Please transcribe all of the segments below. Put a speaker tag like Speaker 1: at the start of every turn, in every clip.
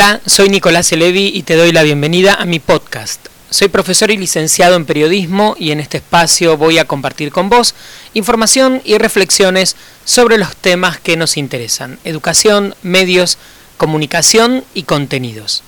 Speaker 1: Hola, soy Nicolás Elevi y te doy la bienvenida a mi podcast. Soy profesor y licenciado en periodismo y en este espacio voy a compartir con vos información y reflexiones sobre los temas que nos interesan, educación, medios, comunicación y contenidos.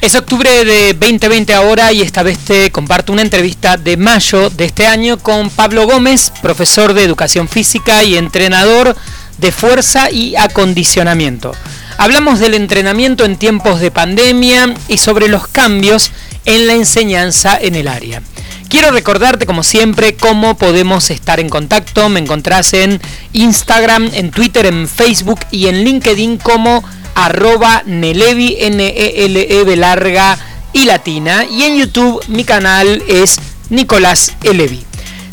Speaker 1: Es octubre de 2020 ahora y esta vez te comparto una entrevista de mayo de este año con Pablo Gómez, profesor de educación física y entrenador de fuerza y acondicionamiento. Hablamos del entrenamiento en tiempos de pandemia y sobre los cambios en la enseñanza en el área. Quiero recordarte, como siempre, cómo podemos estar en contacto. Me encontrás en Instagram, en Twitter, en Facebook y en LinkedIn como arroba Nelevi, N-E-L-E larga y latina. Y en YouTube mi canal es Nicolás Elevi.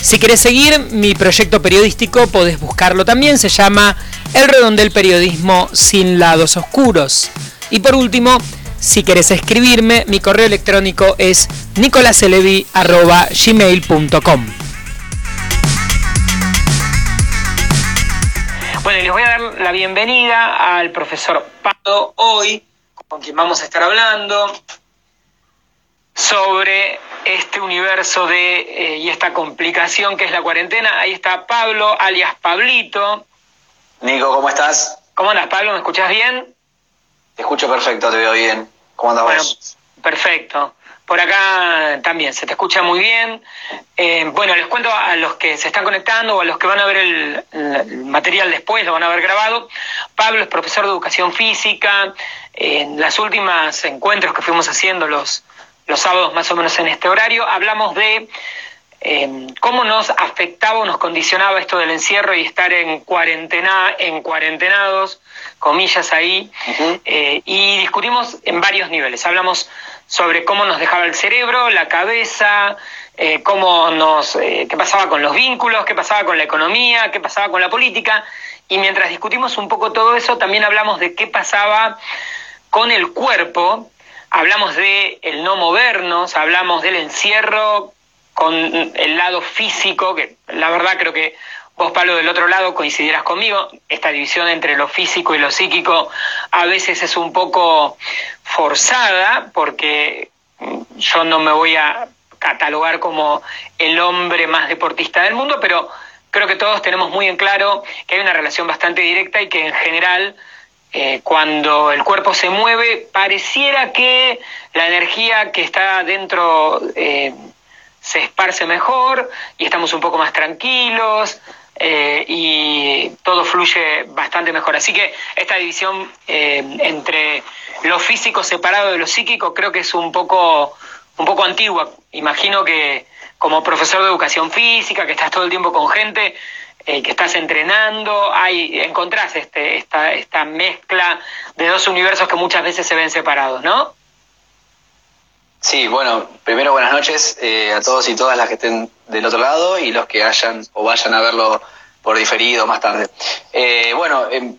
Speaker 1: Si quieres seguir mi proyecto periodístico, podés buscarlo también. Se llama El Redondel Periodismo sin lados oscuros. Y por último, si quieres escribirme, mi correo electrónico es nicolaselevi.gmail.com. Bueno, les voy a dar la bienvenida al profesor Pado hoy, con quien vamos a estar hablando sobre este universo de eh, y esta complicación que es la cuarentena. Ahí está Pablo, alias Pablito.
Speaker 2: Nico, ¿cómo estás?
Speaker 1: ¿Cómo andas, Pablo? ¿Me escuchas bien?
Speaker 2: Te escucho perfecto, te veo bien. ¿Cómo andas bueno,
Speaker 1: Perfecto. Por acá también se te escucha muy bien. Eh, bueno, les cuento a los que se están conectando o a los que van a ver el, material después, lo van a ver grabado. Pablo es profesor de educación física. En las últimas encuentros que fuimos haciendo los, los sábados más o menos en este horario, hablamos de eh, cómo nos afectaba o nos condicionaba esto del encierro y estar en cuarentena, en cuarentenados, comillas ahí, eh, y discutimos en varios niveles. Hablamos sobre cómo nos dejaba el cerebro, la cabeza, eh, cómo nos, eh, qué pasaba con los vínculos, qué pasaba con la economía, qué pasaba con la política. Y mientras discutimos un poco todo eso, también hablamos de qué pasaba con el cuerpo, hablamos de el no movernos, hablamos del encierro con el lado físico, que la verdad creo que vos, Pablo, del otro lado coincidirás conmigo, esta división entre lo físico y lo psíquico a veces es un poco forzada, porque yo no me voy a catalogar como el hombre más deportista del mundo, pero creo que todos tenemos muy en claro que hay una relación bastante directa y que en general eh, cuando el cuerpo se mueve pareciera que la energía que está dentro eh, se esparce mejor y estamos un poco más tranquilos, eh, y todo fluye bastante mejor. Así que esta división eh, entre lo físico separado de lo psíquico creo que es un poco, un poco antigua. Imagino que como profesor de educación física, que estás todo el tiempo con gente, eh, que estás entrenando, hay, encontrás este, esta, esta mezcla de dos universos que muchas veces se ven separados, ¿no?
Speaker 2: Sí, bueno, primero buenas noches eh, a todos y todas las que estén del otro lado y los que hayan o vayan a verlo por diferido más tarde. Eh, bueno, em,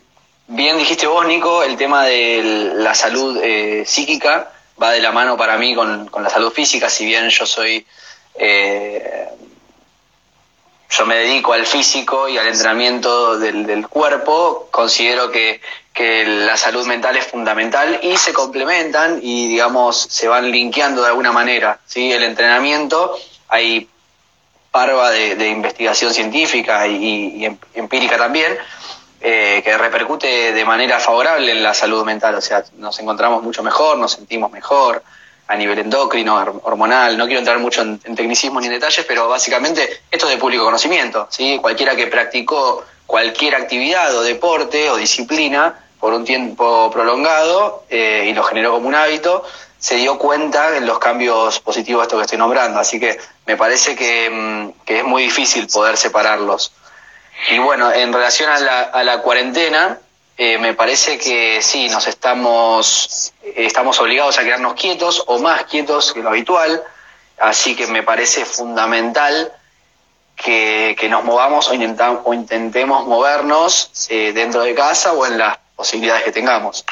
Speaker 2: bien dijiste vos, Nico, el tema de la salud eh, psíquica va de la mano para mí con, la salud física, si bien yo soy... yo me dedico al físico y al entrenamiento del, del cuerpo, considero que que la salud mental es fundamental y se complementan y, digamos, se van linkeando de alguna manera. ¿sí? El entrenamiento, hay parva de, investigación científica y, em, empírica también, eh, que repercute de manera favorable en la salud mental. O sea, nos encontramos mucho mejor, nos sentimos mejor a nivel endocrino, hormonal. No quiero entrar mucho en, en tecnicismos ni en detalles, pero básicamente esto es de público conocimiento. ¿sí? Cualquiera que practicó cualquier actividad o deporte o disciplina por un tiempo prolongado eh, y lo generó como un hábito, se dio cuenta en los cambios positivos de esto que estoy nombrando. Así que me parece que, mm, es muy difícil poder separarlos. Y bueno, en relación a la, a la cuarentena, eh, me parece que sí, nos estamos, estamos obligados a quedarnos quietos o más quietos que lo habitual. Así que me parece fundamental que, nos movamos o, o intentemos movernos eh, dentro de casa o en las posibilidades que tengamos.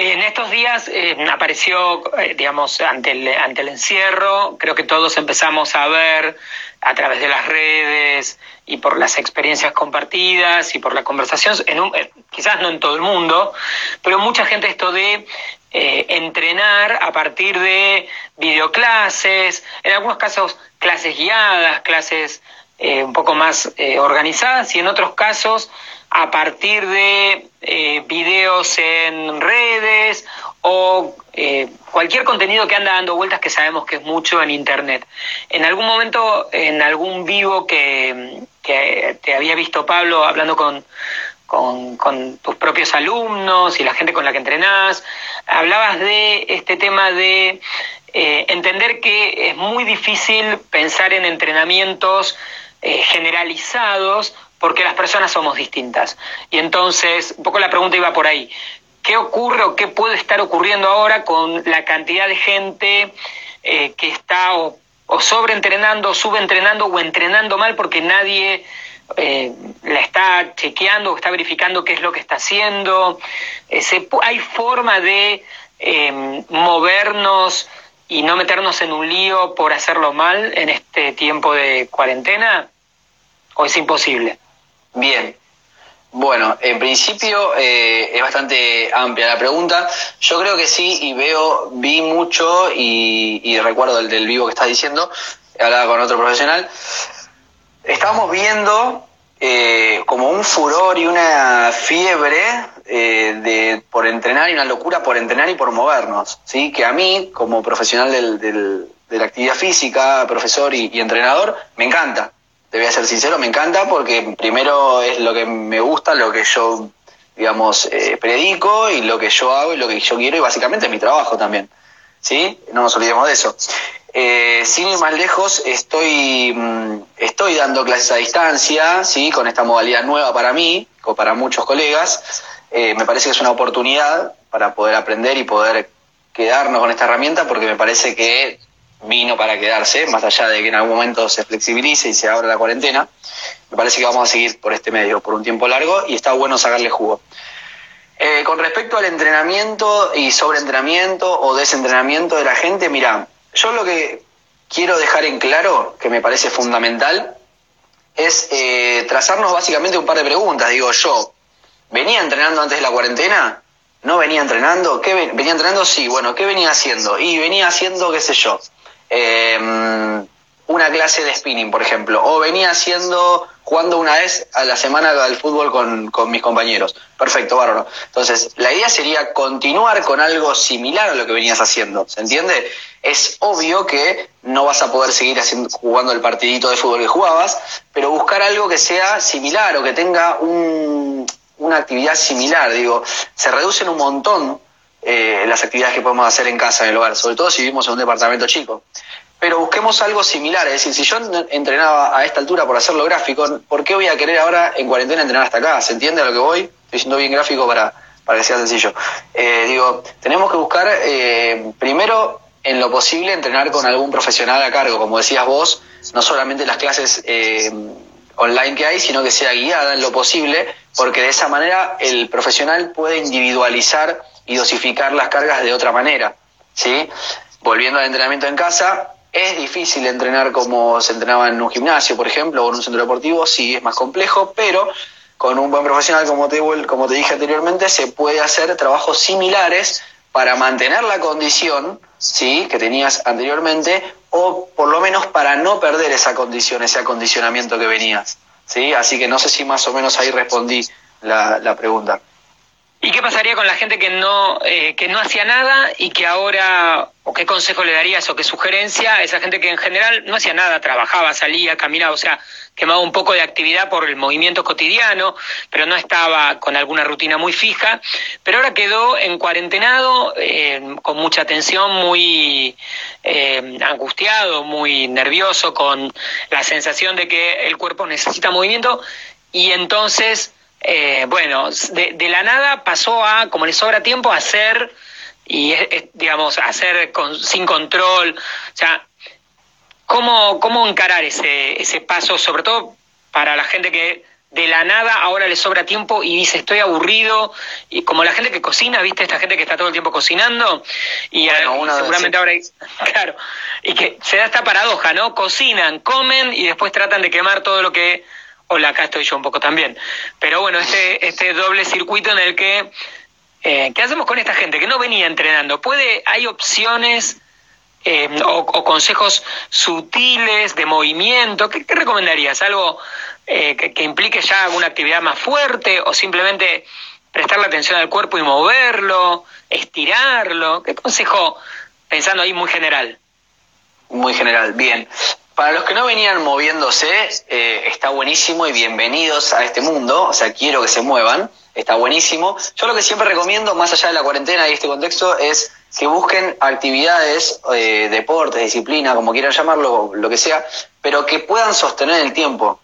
Speaker 1: En estos días eh, apareció, eh, digamos, ante el, ante el encierro, creo que todos empezamos a ver a través de las redes y por las experiencias compartidas y por la conversación, en un, eh, quizás no en todo el mundo, pero mucha gente esto de entrenar a partir de videoclases, en algunos casos clases guiadas, clases un poco más organizadas y en otros casos a partir de eh, videos en redes o eh, cualquier contenido que anda dando vueltas que sabemos que es mucho en internet. En algún momento, en algún vivo que, te había visto Pablo hablando con, con, tus propios alumnos y la gente con la que entrenás, hablabas de este tema de eh, entender que es muy difícil pensar en entrenamientos generalizados porque las personas somos distintas. Y entonces, un poco la pregunta iba por ahí. ¿Qué ocurre o qué puede estar ocurriendo ahora con la cantidad de gente eh, que está o, sobreentrenando, subentrenando o entrenando mal porque nadie eh, la está chequeando o está verificando qué es lo que está haciendo? Eh, ¿Hay forma de movernos y no meternos en un lío por hacerlo mal en este tiempo de cuarentena? ¿O es imposible?
Speaker 2: Bien. Bueno, en principio eh, es bastante amplia la pregunta. Yo creo que sí, y veo, vi mucho y, recuerdo el del vivo que estás diciendo, hablaba con otro profesional. Estábamos viendo eh, como un furor y una fiebre eh, de, por entrenar y una locura por entrenar y por movernos, ¿sí? Que a mí, como profesional del, de la actividad física, profesor y entrenador, me encanta te voy a ser sincero, me encanta porque primero es lo que me gusta, lo que yo, digamos, eh, predico y lo que yo hago y lo que yo quiero y básicamente es mi trabajo también. ¿Sí? No nos olvidemos de eso. Eh, sin ir más lejos, estoy, mm, estoy dando clases a distancia, ¿sí? Con esta modalidad nueva para mí, o para muchos colegas. Eh, me parece que es una oportunidad para poder aprender y poder quedarnos con esta herramienta porque me parece que vino para quedarse, más allá de que en algún momento se flexibilice y se abra la cuarentena. Me parece que vamos a seguir por este medio por un tiempo largo y está bueno sacarle jugo. Eh, con respecto al entrenamiento y sobreentrenamiento o desentrenamiento de la gente, mira, yo lo que quiero dejar en claro, que me parece fundamental, es eh, trazarnos básicamente un par de preguntas. Digo, yo, ¿venía entrenando antes de la cuarentena? ¿No venía entrenando? ¿Qué venía entrenando? Sí, bueno, ¿qué venía haciendo? Y venía haciendo, qué sé yo, eh, una clase de spinning, por ejemplo, o venía haciendo, jugando una vez a la semana al fútbol con, con, mis compañeros. Perfecto, bárbaro. Entonces, la idea sería continuar con algo similar a lo que venías haciendo, ¿se entiende? Es obvio que no vas a poder seguir haciendo, jugando el partidito de fútbol que jugabas, pero buscar algo que sea similar o que tenga un, una actividad similar. Digo, se reducen un montón eh, las actividades que podemos hacer en casa, en el hogar, sobre todo si vivimos en un departamento chico. Pero busquemos algo similar, es decir, si yo entrenaba a esta altura por hacerlo gráfico, ¿por qué voy a querer ahora en cuarentena entrenar hasta acá? ¿Se entiende a lo que voy? Estoy siendo bien gráfico para, para que sea sencillo. Eh, digo, tenemos que buscar eh, primero en lo posible entrenar con algún profesional a cargo, como decías vos, no solamente las clases online que hay, sino que sea guiada en lo posible, porque de esa manera el profesional puede individualizar y dosificar las cargas de otra manera. ¿sí? Volviendo al entrenamiento en casa, es difícil entrenar como se entrenaba en un gimnasio, por ejemplo, o en un centro deportivo, sí es más complejo, pero con un buen profesional, como te, como te dije anteriormente, se puede hacer trabajos similares para mantener la condición ¿sí? que tenías anteriormente o por lo menos para no perder esa condición, ese acondicionamiento que venías. ¿sí? Así que no sé si más o menos ahí respondí la, la pregunta.
Speaker 1: ¿Y qué pasaría con la gente que no, eh, que no hacía nada y que ahora, o qué consejo le darías o qué sugerencia a esa gente que en general no hacía nada, trabajaba, salía, caminaba, o sea, quemaba un poco de actividad por el movimiento cotidiano, pero no estaba con alguna rutina muy fija, pero ahora quedó en cuarentenado, eh, con mucha tensión, muy eh, angustiado, muy nervioso, con la sensación de que el cuerpo necesita movimiento y entonces eh, bueno, de, la nada pasó a, como le sobra tiempo, a hacer, y digamos, hacer sin control. O sea, ¿cómo, cómo encarar ese, ese paso, sobre todo para la gente que de la nada ahora le sobra tiempo y dice estoy aburrido y como la gente que cocina viste esta gente que está todo el tiempo cocinando y, seguramente ahora claro y que se da esta paradoja no cocinan comen y después tratan de quemar todo lo que hola acá estoy yo un poco también pero bueno este este doble circuito en el que eh, qué hacemos con esta gente que no venía entrenando puede hay opciones eh, o, consejos sutiles de movimiento qué, recomendarías algo eh, que, implique ya alguna actividad más fuerte o simplemente prestarle atención al cuerpo y moverlo, estirarlo? ¿Qué consejo, pensando ahí muy general?
Speaker 2: Muy general, bien. Para los que no venían moviéndose, eh, está buenísimo y bienvenidos a este mundo, o sea, quiero que se muevan, está buenísimo. Yo lo que siempre recomiendo, más allá de la cuarentena y este contexto, es que busquen actividades, eh, deportes, disciplina, como quieran llamarlo, lo que sea, pero que puedan sostener el tiempo.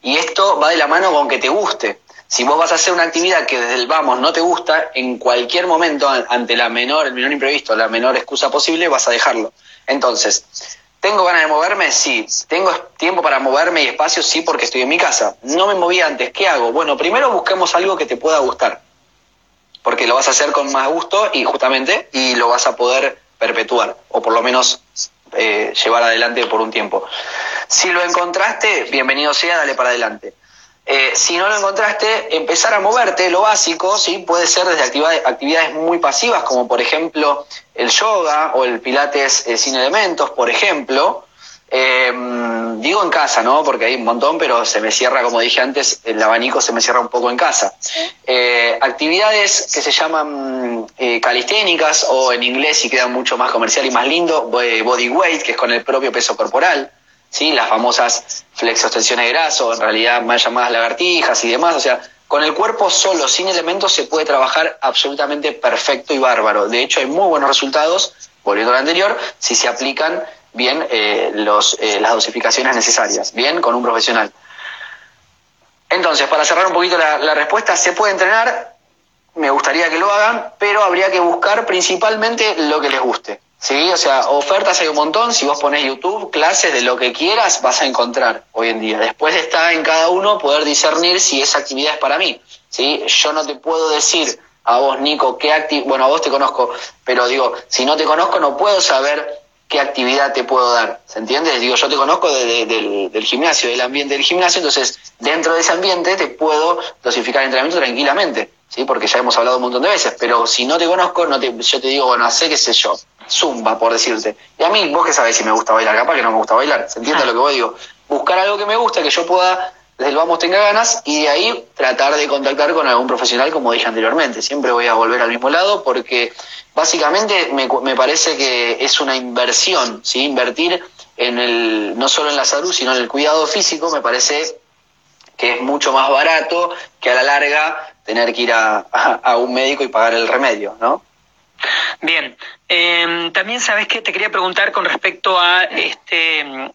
Speaker 2: Y esto va de la mano con que te guste. Si vos vas a hacer una actividad que desde el vamos no te gusta, en cualquier momento, ante la menor, el menor imprevisto, la menor excusa posible, vas a dejarlo. Entonces, ¿tengo ganas de moverme? Sí. ¿Tengo tiempo para moverme y espacio? Sí, porque estoy en mi casa. No me moví antes. ¿Qué hago? Bueno, primero busquemos algo que te pueda gustar. Porque lo vas a hacer con más gusto y justamente, y lo vas a poder perpetuar, o por lo menos eh, llevar adelante por un tiempo. Si lo encontraste, bienvenido sea, dale para adelante. Eh, si no lo encontraste, empezar a moverte, lo básico, ¿sí? puede ser desde actividades, actividades muy pasivas, como por ejemplo el yoga o el pilates eh, sin elementos, por ejemplo, eh, digo en casa, ¿no? Porque hay un montón, pero se me cierra, como dije antes, el abanico se me cierra un poco en casa. Eh, actividades que se llaman calisténicas o en inglés si queda mucho más comercial y más lindo, body weight, que es con el propio peso corporal. ¿Sí? Las famosas flexostensiones de graso, en realidad más llamadas lagartijas y demás. O sea, con el cuerpo solo, sin elementos, se puede trabajar absolutamente perfecto y bárbaro. De hecho, hay muy buenos resultados, volviendo a lo anterior, si se aplican bien eh, los, eh, las dosificaciones necesarias, bien con un profesional. Entonces, para cerrar un poquito la, la, respuesta, se puede entrenar, me gustaría que lo hagan, pero habría que buscar principalmente lo que les guste. ¿Sí? O sea, ofertas hay un montón, si vos pones YouTube, clases de lo que quieras, vas a encontrar hoy en día. Después está en cada uno poder discernir si esa actividad es para mí. ¿sí? Yo no te puedo decir a vos, Nico, qué actividad, bueno, a vos te conozco, pero digo, si no te conozco no puedo saber qué actividad te puedo dar. ¿Se entiende? Digo, yo te conozco del, del, gimnasio, del ambiente del gimnasio, entonces dentro de ese ambiente te puedo dosificar el entrenamiento tranquilamente, ¿sí? Porque ya hemos hablado un montón de veces, pero si no te conozco, no te, yo te digo, bueno, sé qué sé yo, zumba, por decirte. Y a mí, vos que sabés si me gusta bailar, capaz que no me gusta bailar, ¿se entiende lo que vos digo? Buscar algo que me guste, que yo pueda desde el vamos tenga ganas y de ahí tratar de contactar con algún profesional, como dije anteriormente. Siempre voy a volver al mismo lado porque básicamente me, me parece que es una inversión, ¿sí? Invertir en el, no solo en la salud, sino en el cuidado físico, me parece que es mucho más barato que a la larga tener que ir a, a, un médico y pagar el remedio, ¿no?
Speaker 1: Bien, eh, también sabes que te quería preguntar con respecto a este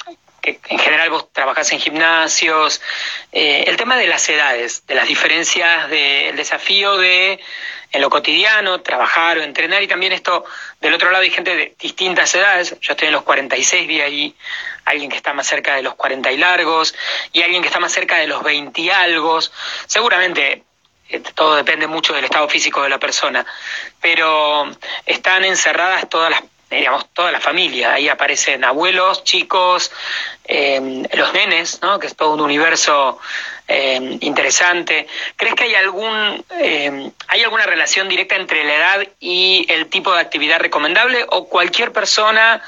Speaker 1: que en general vos trabajás en gimnasios, eh, el tema de las edades, de las diferencias del desafío de en lo cotidiano, trabajar o entrenar, y también esto, del otro lado hay gente de distintas edades, yo estoy en los 46, vi ahí alguien que está más cerca de los 40 y largos, y alguien que está más cerca de los 20 y algo, seguramente todo depende mucho del estado físico de la persona, pero están encerradas todas las digamos, toda la familia. Ahí aparecen abuelos, chicos, eh, los nenes, ¿no? que es todo un universo eh, interesante. ¿Crees que hay, algún, eh, hay alguna relación directa entre la edad y el tipo de actividad recomendable o cualquier persona,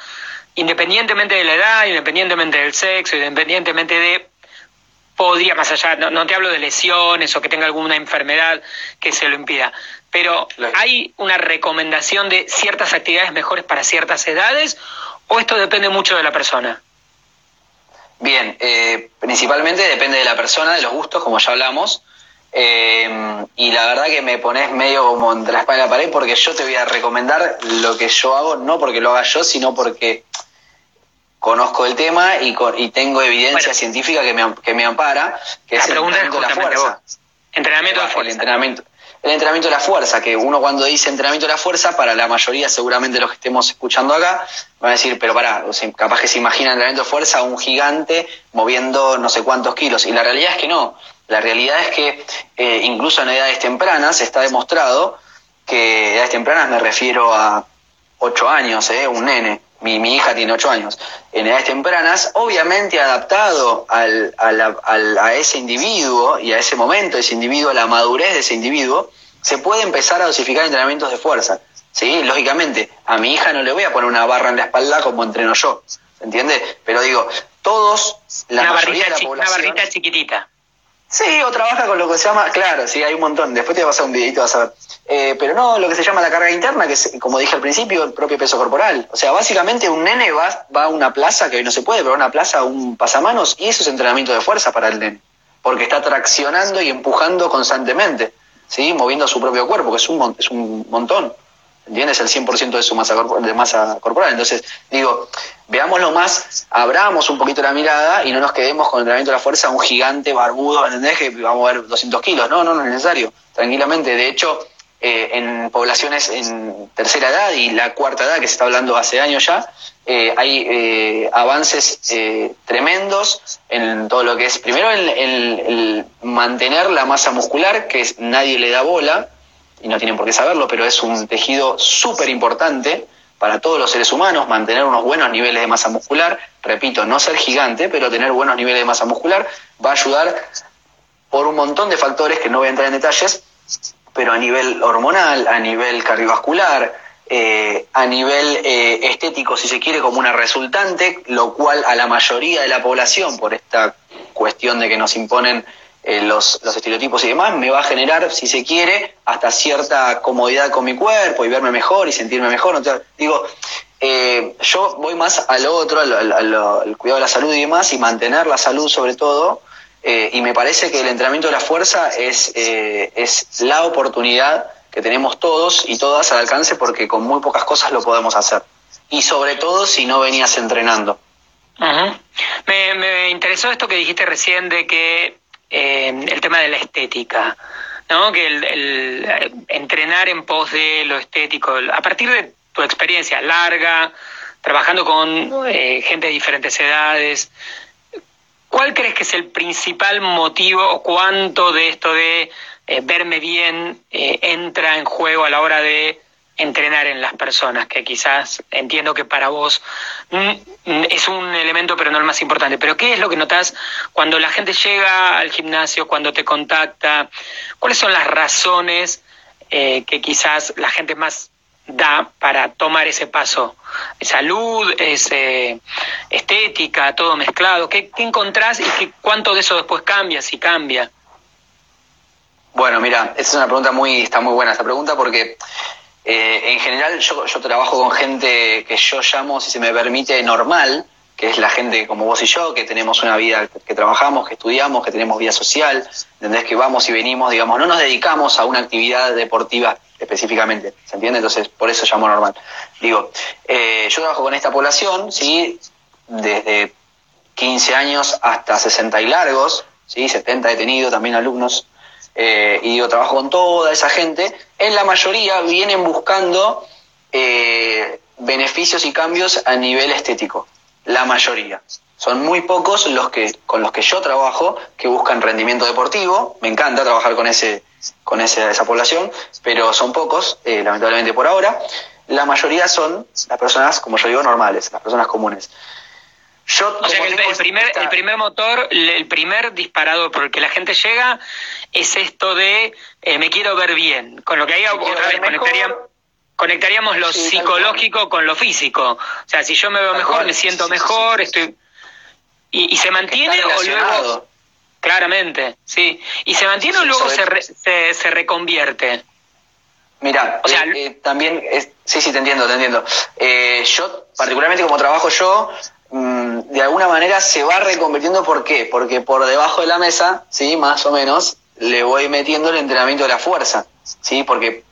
Speaker 1: independientemente de la edad, independientemente del sexo, independientemente de podría, más allá, no, no, te hablo de lesiones o que tenga alguna enfermedad que se lo impida, pero ¿hay una recomendación de ciertas actividades mejores para ciertas edades o esto depende mucho de la persona?
Speaker 2: Bien, eh, principalmente depende de la persona, de los gustos, como ya hablamos. Eh, y la verdad que me pones medio como entre la espalda y la pared porque yo te voy a recomendar lo que yo hago, no porque lo haga yo, sino porque conozco el tema y, y tengo evidencia científica que me, que me ampara, que es el entrenamiento de la fuerza.
Speaker 1: Entrenamiento de fuerza.
Speaker 2: El entrenamiento, el entrenamiento de la fuerza, que uno cuando dice entrenamiento de la fuerza, para la mayoría seguramente los que estemos escuchando acá, van a decir, pero pará, capaz que se imagina entrenamiento de fuerza un gigante moviendo no sé cuántos kilos. Y la realidad es que no. La realidad es que eh, incluso en edades tempranas está demostrado que edades tempranas me refiero a 8 años, ¿eh? un nene, mi, mi, hija tiene 8 años, en edades tempranas, obviamente adaptado al, al, a ese individuo y a ese momento, ese individuo, a la madurez de ese individuo, se puede empezar a dosificar entrenamientos de fuerza. ¿sí? Lógicamente, a mi hija no le voy a poner una barra en la espalda como entreno yo, ¿se entiende? Pero digo, todos,
Speaker 1: la una mayoría de la población... Una barrita chiquitita.
Speaker 2: Sí, o trabaja con lo que se llama, claro, sí, hay un montón. Después te vas a un videito, vas a ver. Eh, pero no, lo que se llama la carga interna, que es, como dije al principio, el propio peso corporal. O sea, básicamente un nene va, va a una plaza, que hoy no se puede, pero a una plaza, un pasamanos, y eso es entrenamiento de fuerza para el nene. Porque está traccionando y empujando constantemente, ¿sí? Moviendo su propio cuerpo, que es un, es un montón. ¿Entiendes? El 100% de su masa, de masa corporal. Entonces, digo, veámoslo más, abramos un poquito la mirada y no nos quedemos con el entrenamiento de la fuerza un gigante barbudo, ¿entendés? Que vamos a ver 200 kilos. No, no, no es necesario. Tranquilamente. De hecho, eh, en poblaciones en tercera edad y la cuarta edad, que se está hablando hace años ya, eh, hay eh, avances tremendos en todo lo que es, primero, el, el mantener la masa muscular, que es, nadie le da bola, y no tienen por qué saberlo, pero es un tejido súper importante para todos los seres humanos, mantener unos buenos niveles de masa muscular, repito, no ser gigante, pero tener buenos niveles de masa muscular va a ayudar por un montón de factores que no voy a entrar en detalles, pero a nivel hormonal, a nivel cardiovascular, eh, a nivel eh, estético, si se quiere, como una resultante, lo cual a la mayoría de la población, por esta cuestión de que nos imponen eh, los, los, estereotipos y demás, me va a generar, si se quiere, hasta cierta comodidad con mi cuerpo y verme mejor y sentirme mejor. Entonces, digo, eh, yo voy más a lo otro, al, cuidado de la salud y demás, y mantener la salud sobre todo. Eh, y me parece que el entrenamiento de la fuerza es, es la oportunidad que tenemos todos y todas al alcance porque con muy pocas cosas lo podemos hacer. Y sobre todo si no venías entrenando.
Speaker 1: me, me interesó esto que dijiste recién de que eh, el tema de la estética, ¿no? Que el, entrenar en pos de lo estético, a partir de tu experiencia larga, trabajando con eh, gente de diferentes edades, ¿cuál crees que es el principal motivo o cuánto de esto de eh, verme bien entra en juego a la hora de entrenar en las personas, que quizás entiendo que para vos mm, es un elemento, pero no el más importante. Pero ¿qué es lo que notas cuando la gente llega al gimnasio, cuando te contacta? ¿Cuáles son las razones eh, que quizás la gente más da para tomar ese paso? Salud, eh, estética, todo mezclado. ¿Qué, qué encontrás y qué, cuánto de eso después cambia, si cambia?
Speaker 2: Bueno, mira, esa es una pregunta muy, está muy buena esta pregunta porque eh, en general yo, trabajo con gente que yo llamo, si se me permite, normal, que es la gente como vos y yo, que tenemos una vida, que trabajamos, que estudiamos, que tenemos vida social, ¿entendés? Que vamos y venimos, digamos, no nos dedicamos a una actividad deportiva específicamente, ¿se entiende? Entonces, por eso llamo normal. Digo, eh, yo trabajo con esta población, ¿sí? Desde 15 años hasta 60 y largos, ¿sí? 70 he tenido también alumnos eh, y digo, trabajo con toda esa gente, en la mayoría vienen buscando eh, beneficios y cambios a nivel estético, la mayoría. Son muy pocos los que con los que yo trabajo que buscan rendimiento deportivo. Me encanta trabajar con ese con ese, esa población, pero son pocos, eh, lamentablemente por ahora. La mayoría son las personas, como yo digo, normales, las personas comunes.
Speaker 1: Yo, o sea que el, primer, el primer motor, el primer disparador por el que la gente llega es esto de eh, me quiero ver bien. Con lo que ahí otra vez conectaríamos, lo psicológico con lo físico. O sea, si yo me veo mejor, me siento mejor, estoy... ¿Y, se mantiene o luego...? Claramente, sí. ¿Y se mantiene o luego se, se, reconvierte?
Speaker 2: Mira, o sea, eh, eh, también, sí, sí, te entiendo, te entiendo. yo, particularmente como trabajo yo, de alguna manera se va reconvirtiendo. ¿Por qué? Porque por debajo de la mesa, ¿sí? Más o menos, le voy metiendo el entrenamiento de la fuerza, ¿sí? Porque,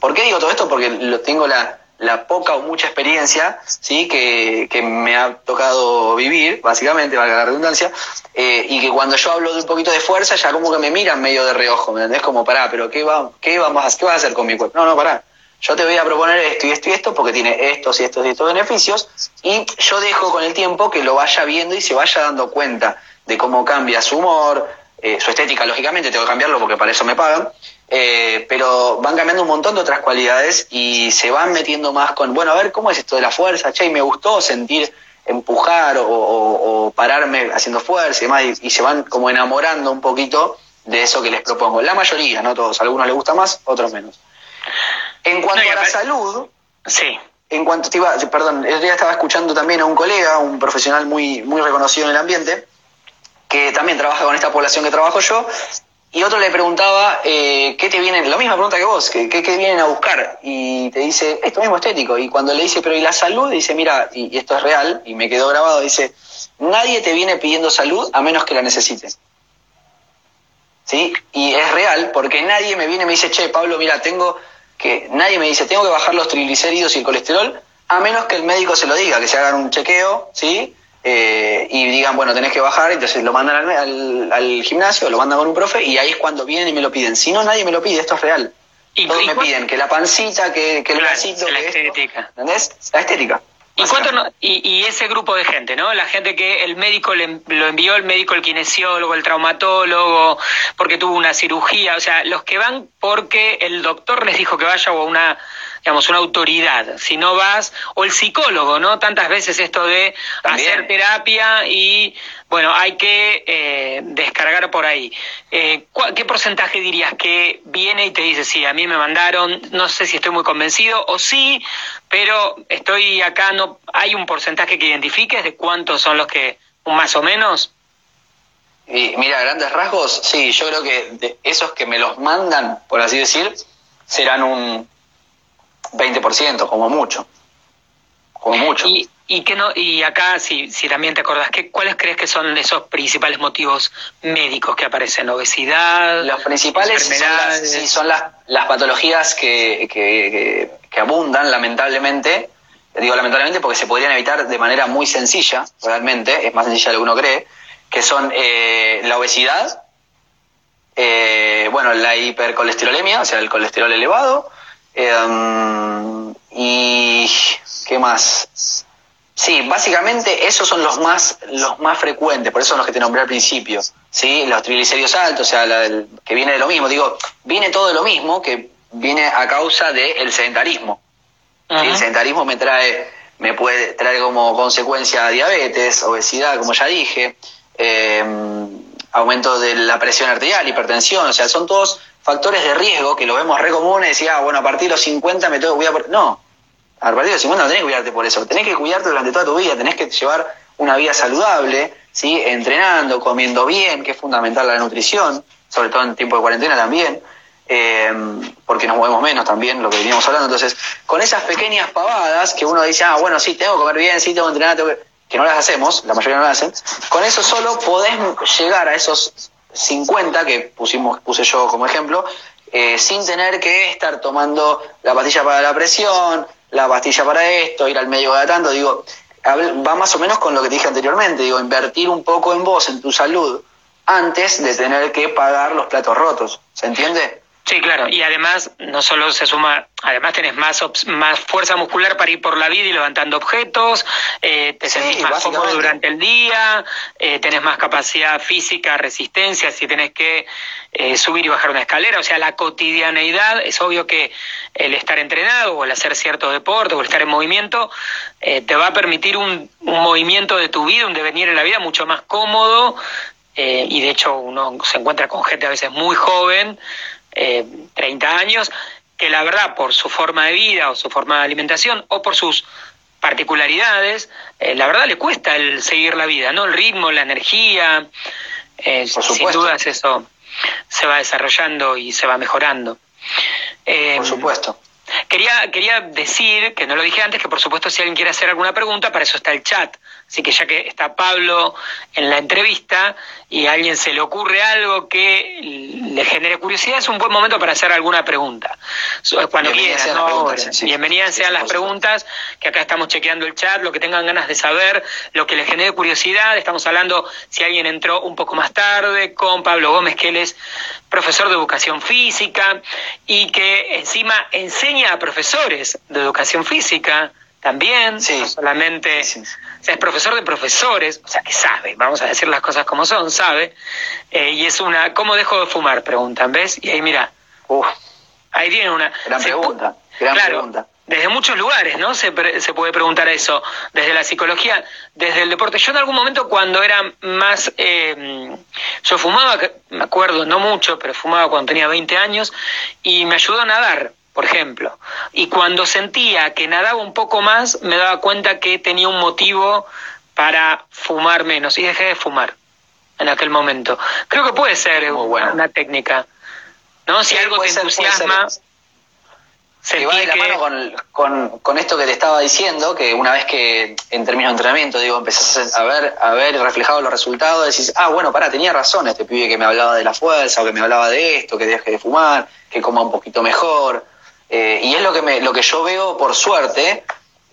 Speaker 2: ¿por qué digo todo esto? Porque lo tengo la, la poca o mucha experiencia, ¿sí? Que, que me ha tocado vivir, básicamente, valga la redundancia, eh, y que cuando yo hablo de un poquito de fuerza, ya como que me miran medio de reojo, ¿me entendés? Como, pará, pero ¿qué, va, qué, vamos a, ¿qué vas a hacer con mi cuerpo? No, no, pará yo te voy a proponer esto y esto y esto porque tiene estos y estos y estos beneficios y yo dejo con el tiempo que lo vaya viendo y se vaya dando cuenta de cómo cambia su humor, eh, su estética, lógicamente, tengo que cambiarlo porque para eso me pagan, eh, pero van cambiando un montón de otras cualidades y se van metiendo más con, bueno, a ver, ¿cómo es esto de la fuerza? Che, me gustó sentir empujar o, pararme haciendo fuerza y demás, y, se van como enamorando un poquito de eso que les propongo. La mayoría, no todos, algunos les gusta más, otros menos. En cuanto a la salud,
Speaker 1: sí.
Speaker 2: En cuanto perdón, el día estaba escuchando también a un colega, un profesional muy, muy reconocido en el ambiente, que también trabaja con esta población que trabajo yo, y otro le preguntaba, eh, ¿qué te vienen? La misma pregunta que vos, ¿qué, ¿qué, vienen a buscar? Y te dice, esto mismo estético. Y cuando le dice, pero ¿y la salud? Dice, mira, y, esto es real, y me quedó grabado, dice, nadie te viene pidiendo salud a menos que la necesites. ¿Sí? Y es real porque nadie me viene y me dice, che, Pablo, mira, tengo que, nadie me dice, tengo que bajar los triglicéridos y el colesterol, a menos que el médico se lo diga, que se hagan un chequeo, ¿sí? Eh, y digan, bueno, tenés que bajar, entonces lo mandan al, al, gimnasio, lo mandan con un profe y ahí es cuando vienen y me lo piden. Si no, nadie me lo pide, esto es real. ¿Y, Todos me piden que la pancita, que, que el bracito,
Speaker 1: la estética.
Speaker 2: ¿Entendés? La estética.
Speaker 1: ¿Y, y, ese grupo de gente, ¿no? La gente que el médico le, lo envió, el médico, el kinesiólogo, el traumatólogo, porque tuvo una cirugía, o sea, los que van porque el doctor les dijo que vaya o una digamos, una autoridad. Si no vas, o el psicólogo, ¿no? Tantas veces esto de hacer terapia y, bueno, hay que eh, descargar por ahí. Eh, ¿Qué porcentaje dirías que viene y te dice, sí, a mí me mandaron, no sé si estoy muy convencido, o sí, pero estoy acá, no hay un porcentaje que identifiques de cuántos son los que, más o menos?
Speaker 2: Y mira, grandes rasgos, sí, yo creo que de esos que me los mandan, por así decir, serán un 20%, como mucho. Como mucho.
Speaker 1: Y, y, que no, y acá, si, si también te acordás, ¿qué, ¿cuáles crees que son esos principales motivos médicos que aparecen? ¿Obesidad?
Speaker 2: Los principales son, las, sí, son las, las patologías que, que, que, abundan, lamentablemente. Digo lamentablemente porque se podrían evitar de manera muy sencilla, realmente, es más sencilla de lo que uno cree, que son eh, la obesidad, eh, bueno, la hipercolesterolemia, o sea, el colesterol elevado, Em, y qué más. Sí, básicamente esos son los más los más frecuentes, por eso son los que te nombré al principio. Sí, los triglicéridos altos, o sea, que viene de lo mismo. Digo, viene todo de lo mismo, que viene a causa del sedentarismo. El sedentarismo me trae, me puede traer como consecuencia diabetes, obesidad, como ya dije, em, aumento de la presión arterial, hipertensión, o sea, son todos factores de riesgo que lo vemos re comunes, decía, ah, bueno, a partir de los 50 me tengo que cuidar por... No, a partir de 50 no tenés que cuidarte por eso, tenés que cuidarte durante toda tu vida, tenés que llevar una vida saludable, ¿sí? entrenando, comiendo bien, que es fundamental la nutrición, sobre todo en tiempo de cuarentena también, eh, porque nos movemos menos también, lo que veníamos hablando. Entonces, con esas pequeñas pavadas que uno dice, ah, bueno, sí, tengo que comer bien, sí, tengo que entrenar, tengo que... que no las hacemos, la mayoría no las hacen, con eso solo podés llegar a esos 50 que pusimos, puse yo como ejemplo, eh, sin tener que estar tomando la pastilla para la presión, la pastilla para esto, ir al médico cada tanto, digo, va más o menos con lo que dije anteriormente, digo, invertir un poco en vos, en tu salud, antes de tener que pagar los platos rotos, ¿se entiende?
Speaker 1: Sí, claro, y además no solo se suma, además tenés más más fuerza muscular para ir por la vida y levantando objetos, eh, te sentís más cómodo durante el día, eh, tenés más capacidad física, resistencia, si tenés que eh, subir y bajar una escalera, o sea, la cotidianeidad, es obvio que el estar entrenado o el hacer cierto deporte o el estar en movimiento te va a permitir un, un movimiento de tu vida, un devenir en la vida mucho más cómodo, y de hecho uno se encuentra con gente a veces muy joven, eh, 30 años, que la verdad por su forma de vida o su forma de alimentación o por sus particularidades, eh, la verdad le cuesta el seguir la vida, ¿no? El ritmo, la energía, eh, sin dudas eso se va desarrollando y se va mejorando.
Speaker 2: por supuesto.
Speaker 1: Quería, quería decir, que no lo dije antes, que por supuesto si alguien quiere hacer alguna pregunta, para eso está el chat. Así que ya que está Pablo en la entrevista y a alguien se le ocurre algo que le genere curiosidad, es un buen momento para hacer alguna pregunta. Cuando quieran, ¿no? Bienvenidas sean las preguntas, que acá estamos chequeando el chat, lo que tengan ganas de saber, lo que les genere curiosidad. Estamos hablando, si alguien entró un poco más tarde, con Pablo Gómez, que él es profesor de educación física y que encima enseña a profesores de educación física también, no solamente sea, es profesor de profesores, o sea, que sabe, vamos a decir las cosas como son, sabe. Eh, y es una, ¿cómo dejo de fumar? Preguntan, ¿ves? Y ahí mira, ahí tiene una...
Speaker 2: Gran pregunta, gran pregunta
Speaker 1: desde muchos lugares, ¿no? Se, se, puede preguntar eso, desde la psicología, desde el deporte. Yo en algún momento cuando era más, eh, yo fumaba, me acuerdo, no mucho, pero fumaba cuando tenía 20 años y me ayudó a nadar, por ejemplo. Y cuando sentía que nadaba un poco más, me daba cuenta que tenía un motivo para fumar menos y dejé de fumar en aquel momento. Creo que puede ser una técnica, ¿no? Si algo te entusiasma
Speaker 2: se va de la mano con, con, esto que te estaba diciendo, que una vez que en términos de entrenamiento, digo, empezás a ver, a ver reflejado los resultados, decís, ah, bueno, pará, tenía razón este pibe que me hablaba de la fuerza, o que me hablaba de esto, que deje de fumar, que coma un poquito mejor. Eh, y es lo que, me, lo que yo veo, por suerte,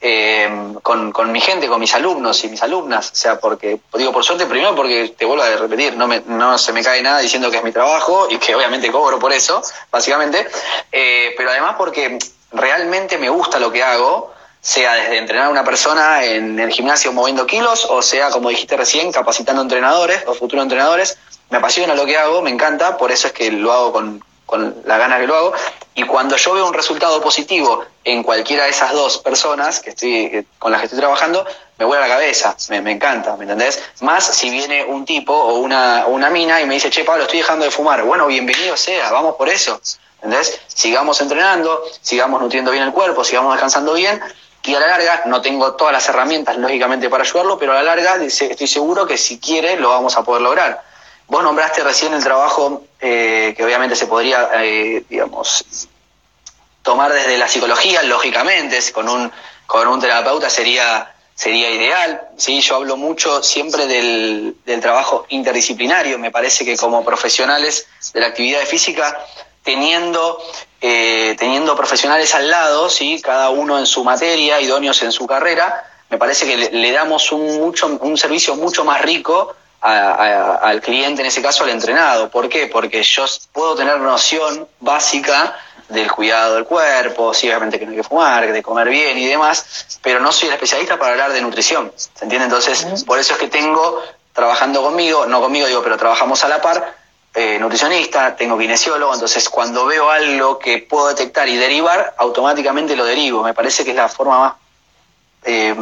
Speaker 2: eh, con, con, mi gente, con mis alumnos y mis alumnas. O sea, porque, digo por suerte, primero porque te vuelvo a repetir, no, me, no se me cae nada diciendo que es mi trabajo y que obviamente cobro por eso, básicamente, eh, pero además porque realmente me gusta lo que hago, sea desde entrenar a una persona en el gimnasio moviendo kilos, o sea, como dijiste recién, capacitando entrenadores o futuros entrenadores. Me apasiona lo que hago, me encanta, por eso es que lo hago con, con la gana que lo hago. Y cuando yo veo un resultado positivo en cualquiera de esas dos personas que estoy, con las que estoy trabajando, me vuela la cabeza, me, encanta, ¿me entendés? Más si viene un tipo o una, una mina y me dice, che, Pablo, estoy dejando de fumar. Bueno, bienvenido sea, vamos por eso. ¿Entendés? Sigamos entrenando, sigamos nutriendo bien el cuerpo, sigamos descansando bien. Y a la larga, no tengo todas las herramientas, lógicamente, para ayudarlo, pero a la larga estoy seguro que si quiere lo vamos a poder lograr. Vos nombraste recién el trabajo eh, que obviamente se podría, eh, digamos, tomar desde la psicología, lógicamente, con un, con un terapeuta sería, sería ideal. ¿sí? Yo hablo mucho siempre del, del trabajo interdisciplinario. Me parece que como profesionales de la actividad física, teniendo, eh, teniendo profesionales al lado, ¿sí? cada uno en su materia, idóneos en su carrera, me parece que le, le damos un, mucho, un servicio mucho más rico al cliente, en ese caso al entrenado. ¿Por qué? Porque yo puedo tener noción básica del cuidado del cuerpo, sí, obviamente que no hay que fumar, de comer bien y demás, pero no soy el especialista para hablar de nutrición, ¿se entiende? Entonces, por eso es que tengo, trabajando conmigo, no conmigo digo, pero trabajamos a la par, eh, nutricionista, tengo kinesiólogo, entonces cuando veo algo que puedo detectar y derivar, automáticamente lo derivo. Me parece que es la forma más
Speaker 1: eh,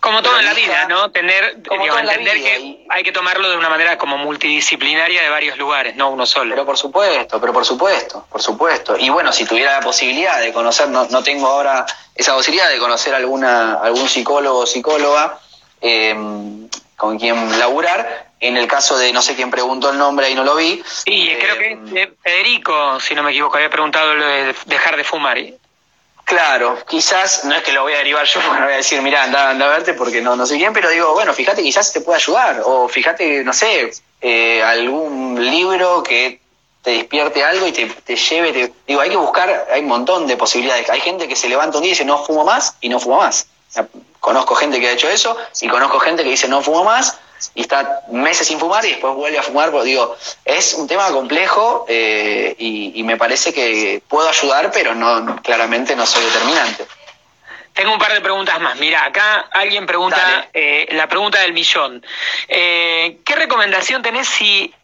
Speaker 1: como todo en la vida, ¿no? Tener, entender que hay que tomarlo de una manera como multidisciplinaria de varios lugares, no uno solo.
Speaker 2: Pero por supuesto, pero por supuesto, por supuesto. Y bueno, si tuviera la posibilidad de conocer, no, no tengo ahora esa posibilidad de conocer alguna algún psicólogo o psicóloga em, con quien laburar. En el caso de no sé quién preguntó el nombre y no lo vi.
Speaker 1: Sí, creo que em, Federico, si no me equivoco, había preguntado lo de dejar de fumar.
Speaker 2: Claro, quizás, no es que lo voy a derivar yo, no voy a decir, mira, anda, anda a verte porque no, no sé quién, pero digo, bueno, fíjate, quizás te puede ayudar, o fíjate, no sé, eh, algún libro que te despierte algo y te, te lleve, te, digo, hay que buscar, hay un montón de posibilidades. Hay gente que se levanta un día y dice, no fumo más, y no fumo más. conozco gente que ha hecho eso, y conozco gente que dice, no fumo más, y está meses sin fumar y después vuelve a fumar, porque digo, es un tema complejo eh, y, me parece que puedo ayudar, pero no claramente no soy determinante.
Speaker 1: Tengo un par de preguntas más. Mira, acá alguien pregunta eh, la pregunta del millón. Eh, ¿Qué recomendación tenés si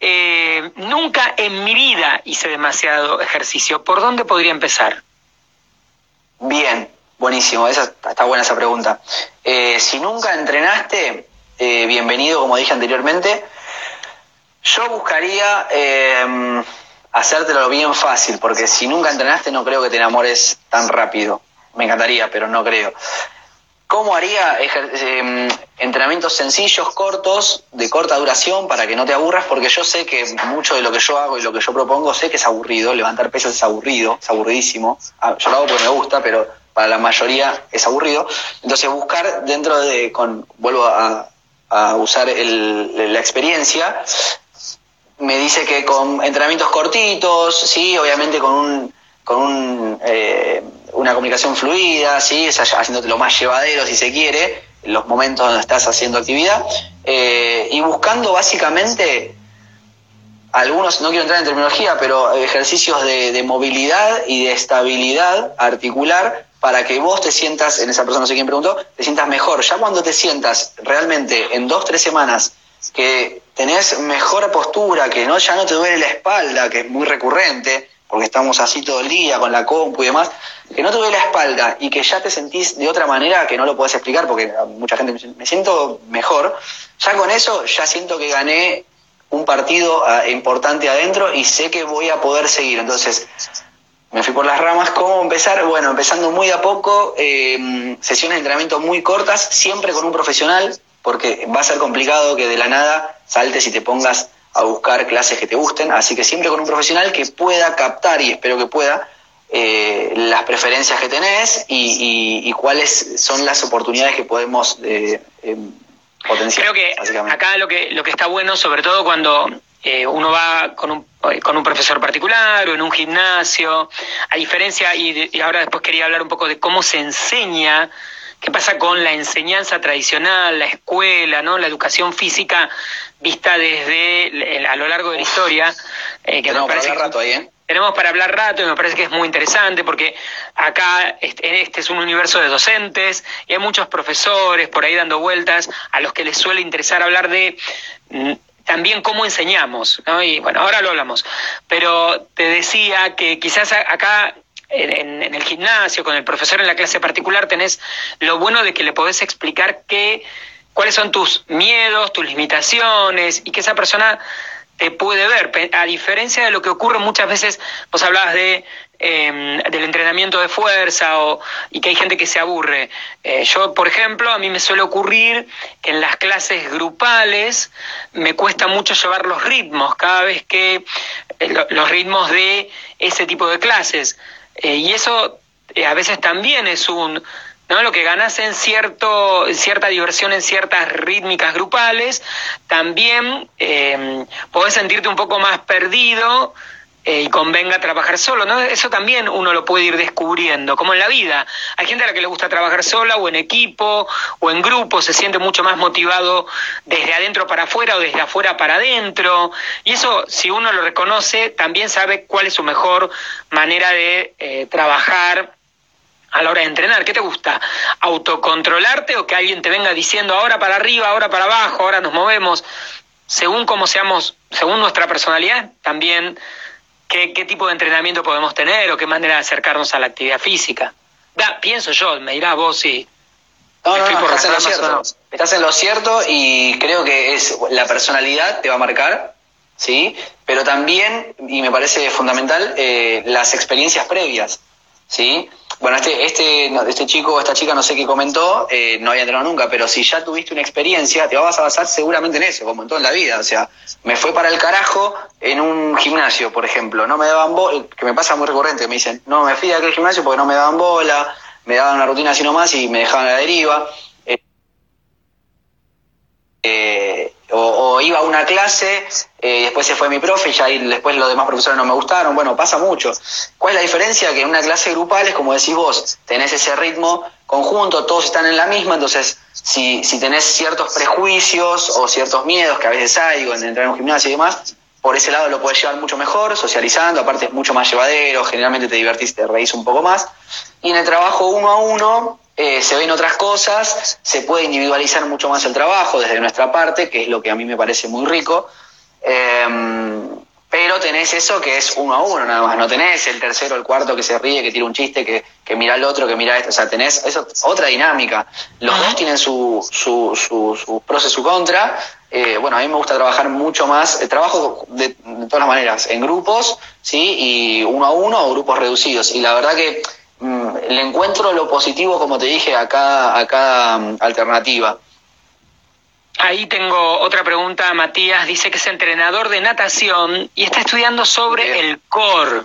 Speaker 1: nunca en mi vida hice demasiado ejercicio? ¿Por dónde podría empezar?
Speaker 2: Bien, buenísimo. Esa, está buena esa pregunta. si nunca entrenaste, eh, bienvenido, como dije anteriormente. Yo buscaría eh, hacértelo bien fácil, porque si nunca entrenaste no creo que te enamores tan rápido. Me encantaría, pero no creo. ¿Cómo haría eh, entrenamientos sencillos, cortos, de corta duración, para que no te aburras? Porque yo sé que mucho de lo que yo hago y lo que yo propongo, sé que es aburrido, levantar pesas es aburrido, es aburridísimo. Ah, yo lo hago porque me gusta, pero para la mayoría es aburrido. Entonces buscar dentro de, vuelvo a, a usar la experiencia, me dice que con entrenamientos cortitos, sí, obviamente con un con un, eh, una comunicación fluida, sí, haciéndote lo más llevadero si se quiere, en los momentos donde estás haciendo actividad, eh, y buscando básicamente algunos, no quiero entrar en terminología, pero ejercicios de, de movilidad y de estabilidad articular para que vos te sientas, en esa persona no sé quién preguntó, te sientas mejor. Ya cuando te sientas realmente en dos, tres semanas que tenés mejor postura, que no ya no te duele la espalda, que es muy recurrente, porque estamos así todo el día con la compu y demás, que no te duele la espalda y que ya te sentís de otra manera que no lo podés explicar, porque mucha gente me dice, me siento mejor, ya con eso ya siento que gané un partido ah, importante adentro y sé que voy a poder seguir. Entonces, me fui por las ramas. ¿Cómo empezar? Bueno, empezando muy a poco, eh, sesiones de entrenamiento muy cortas, siempre con un profesional, porque va a ser complicado que de la nada saltes y te pongas a buscar clases que te gusten, así que siempre con un profesional que pueda captar, y espero que pueda, eh, las preferencias que tenés y, cuáles son las oportunidades que podemos eh, em, potenciar.
Speaker 1: Creo que acá lo que, lo que está bueno, sobre todo cuando eh, uno va con un, con un profesor particular o en un gimnasio, a diferencia, y, ahora después quería hablar un poco de cómo se enseña, qué pasa con la enseñanza tradicional, la escuela, ¿no? la educación física vista desde a lo largo de la historia.
Speaker 2: Eh, que tenemos parece para hablar rato ahí, ¿eh?
Speaker 1: Tenemos para hablar rato y me parece que es muy interesante porque acá este, este es un universo de docentes y hay muchos profesores por ahí dando vueltas a los que les suele interesar hablar de mm, también cómo enseñamos, ¿no? Y bueno, ahora lo hablamos, pero te decía que quizás acá en, el gimnasio, con el profesor en la clase particular, tenés lo bueno de que le podés explicar qué, cuáles son tus miedos, tus limitaciones, y que esa persona te puede ver, a diferencia de lo que ocurre muchas veces, vos hablabas de Em, del entrenamiento de fuerza o, y que hay gente que se aburre. Eh, yo, por ejemplo, a mí me suele ocurrir que en las clases grupales me cuesta mucho llevar los ritmos, cada vez que eh, los ritmos de ese tipo de clases. Eh, y eso a veces también es un... ¿no? Lo que ganas en cierto, cierta diversión en ciertas rítmicas grupales, también eh, podés sentirte un poco más perdido eh, y convenga trabajar solo, ¿no? Eso también uno lo puede ir descubriendo, como en la vida. Hay gente a la que le gusta trabajar sola o en equipo o en grupo, se siente mucho más motivado desde adentro para afuera o desde afuera para adentro. Y eso, si uno lo reconoce, también sabe cuál es su mejor manera de eh, trabajar a la hora de entrenar? ¿Qué te gusta? ¿Autocontrolarte o que alguien te venga diciendo ahora para arriba, ahora para abajo, ahora nos movemos? Según cómo seamos, según nuestra personalidad, también qué, tipo de entrenamiento podemos tener o qué manera de acercarnos a la actividad física. Da, pienso yo, me dirás vos si...
Speaker 2: No, no, estás en lo cierto. Estás en lo cierto y creo que es la personalidad te va a marcar, ¿sí? Pero también, y me parece fundamental, eh, las experiencias previas, ¿sí? Bueno, este, este, este chico esta chica no sé qué comentó, eh, no había entrenado nunca, pero si ya tuviste una experiencia, te vas a basar seguramente en eso, como en toda la vida. O sea, me fue para el carajo en un gimnasio, por ejemplo, no me daban bola, que me pasa muy recurrente, me dicen, no, me fui de aquel gimnasio porque no me daban bola, me daban una rutina así nomás y me dejaban a la deriva. Eh, eh, o, iba a una clase, eh, después se fue mi profe y ya después los demás profesores no me gustaron. Bueno, pasa mucho. ¿Cuál es la diferencia? Que en una clase grupal es como decís vos, tenés ese ritmo conjunto, todos están en la misma, entonces si, si tenés ciertos prejuicios o ciertos miedos que a veces hay cuando entrar en un gimnasio y demás, por ese lado lo puedes llevar mucho mejor, socializando, aparte es mucho más llevadero, generalmente te divertís, te reís un poco más. Y en el trabajo uno a uno, eh, se ven otras cosas, se puede individualizar mucho más el trabajo desde nuestra parte, que es lo que a mí me parece muy rico. Em, pero tenés eso que es uno a uno nada más, no tenés el tercero, el cuarto que se ríe, que tira un chiste, que, que mira al otro, que mira esto, o sea, tenés eso, otra dinámica. Los dos tienen su, su, su, su pros y su contra. Eh, bueno, a mí me gusta trabajar mucho más, eh, trabajo de, de, todas las maneras, en grupos, ¿sí? Y uno a uno o grupos reducidos. Y la verdad que le encuentro lo positivo, como te dije, a cada, mm, alternativa.
Speaker 1: Ahí tengo otra pregunta, Matías. Dice que es entrenador de natación y está estudiando sobre el core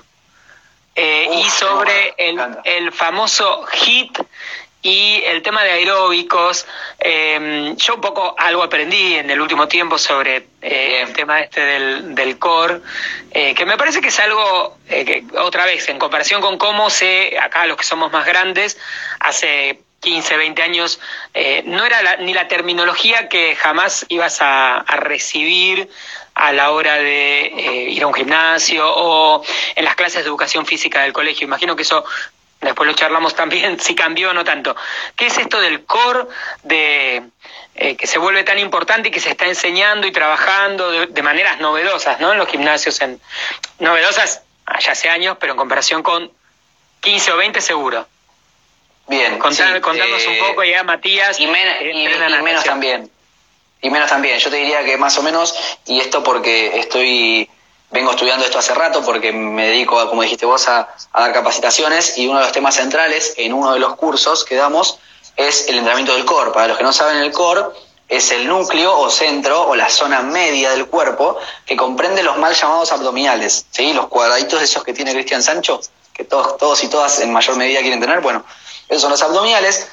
Speaker 1: eh, y sobre el, el, famoso HIT y el tema de aeróbicos, em, yo un poco algo aprendí en el último tiempo sobre eh, el tema este del, del core, eh, que me parece que es algo, eh, que, otra vez, en comparación con cómo sé, acá los que somos más grandes, hace 15, 20 años, no era ni la terminología que jamás ibas a, a recibir a la hora de ir a un gimnasio o en las clases de educación física del colegio. Imagino que eso después lo charlamos también, si cambió o no tanto. ¿Qué es esto del core de, eh, que se vuelve tan importante y que se está enseñando y trabajando de, maneras novedosas ¿no? en los gimnasios? En, novedosas ya hace años, pero en comparación con 15 o 20 seguro.
Speaker 2: Bien.
Speaker 1: Contar, contarnos un eh, poco ya, Matías.
Speaker 2: Y, menos también. Y menos también. Yo te diría que más o menos, y esto porque estoy vengo estudiando esto hace rato porque me dedico, como dijiste vos, a, dar capacitaciones y uno de los temas centrales en uno de los cursos que damos es el entrenamiento del core. Para los que no saben, el core es el núcleo o centro o la zona media del cuerpo que comprende los mal llamados abdominales, ¿sí? los cuadraditos esos que tiene Cristian Sancho, que todos, todos y todas en mayor medida quieren tener. Bueno, esos son los abdominales.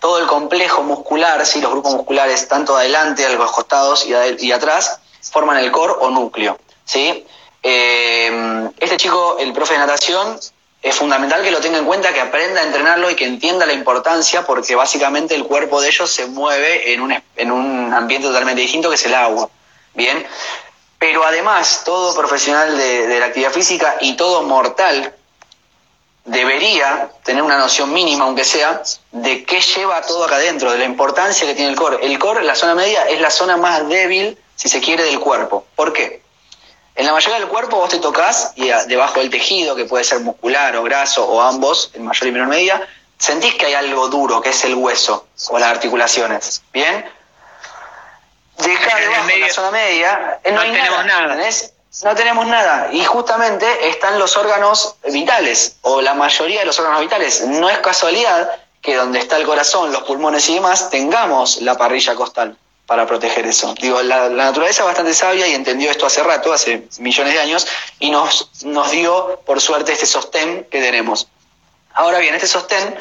Speaker 2: Todo el complejo muscular, ¿sí? los grupos musculares, tanto adelante, a los costados y, y atrás, forman el core o núcleo. ¿sí? Eh, este chico, el profe de natación, es fundamental que lo tenga en cuenta, que aprenda a entrenarlo y que entienda la importancia, porque básicamente el cuerpo de ellos se mueve en un, en un ambiente totalmente distinto que es el agua. Bien. Pero además, todo profesional de, la actividad física y todo mortal debería tener una noción mínima, aunque sea, de qué lleva todo acá adentro, de la importancia que tiene el core. El core, la zona media, es la zona más débil, si se quiere, del cuerpo. ¿Por qué? En la mayoría del cuerpo vos te tocas y debajo del tejido, que puede ser muscular o graso o ambos, en mayor y menor medida, sentís que hay algo duro, que es el hueso o las articulaciones. ¿Bien? De acá debajo de la zona media,
Speaker 1: eh, no, tenemos nada.
Speaker 2: No tenemos nada. Y justamente están los órganos vitales, o la mayoría de los órganos vitales. No es casualidad que donde está el corazón, los pulmones y demás, tengamos la parrilla costal para proteger eso. Digo, la, naturaleza es bastante sabia y entendió esto hace rato, hace millones de años, y nos, nos dio, por suerte, este sostén que tenemos. Ahora bien, este sostén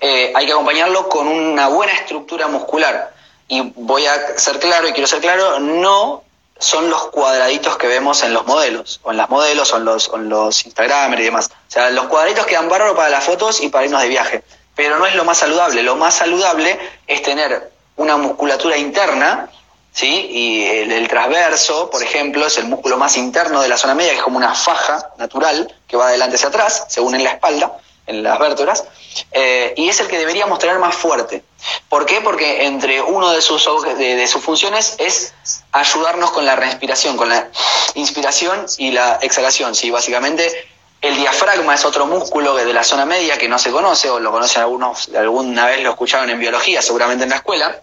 Speaker 2: eh, hay que acompañarlo con una buena estructura muscular. Y voy a ser claro, y quiero ser claro, no son los cuadraditos que vemos en los modelos, o en las modelos, o en los, o los Instagramers y demás. O sea, los cuadraditos quedan bárbaros para las fotos y para irnos de viaje. Pero no es lo más saludable. Lo más saludable es tener una musculatura interna, ¿sí? Y el, transverso, por ejemplo, es el músculo más interno de la zona media, que es como una faja natural que va de adelante hacia atrás, según en la espalda, en las vértebras, eh, y es el que deberíamos tener más fuerte. ¿Por qué? Porque entre uno de sus, de, sus funciones es ayudarnos con la respiración, con la inspiración y la exhalación. ¿sí? Básicamente el diafragma es otro músculo de la zona media que no se conoce, o lo conocen algunos, alguna vez lo escucharon en biología, seguramente en la escuela,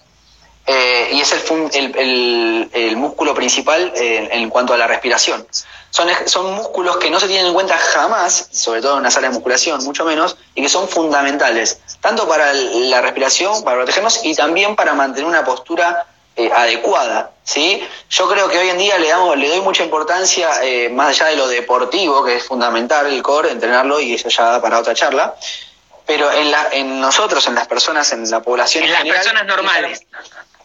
Speaker 2: eh, y es el, el, músculo principal en cuanto a la respiración. Son, son músculos que no se tienen en cuenta jamás, sobre todo en una sala de musculación, mucho menos, y que son fundamentales, tanto para la respiración, para protegernos, y también para mantener una postura eh, adecuada, ¿sí? Yo creo que hoy en día le, damos, le doy mucha importancia, eh, más allá de lo deportivo, que es fundamental el core, entrenarlo, y eso ya da para otra charla, pero en, la, en nosotros, en las personas, en la población...
Speaker 1: En las personas normales.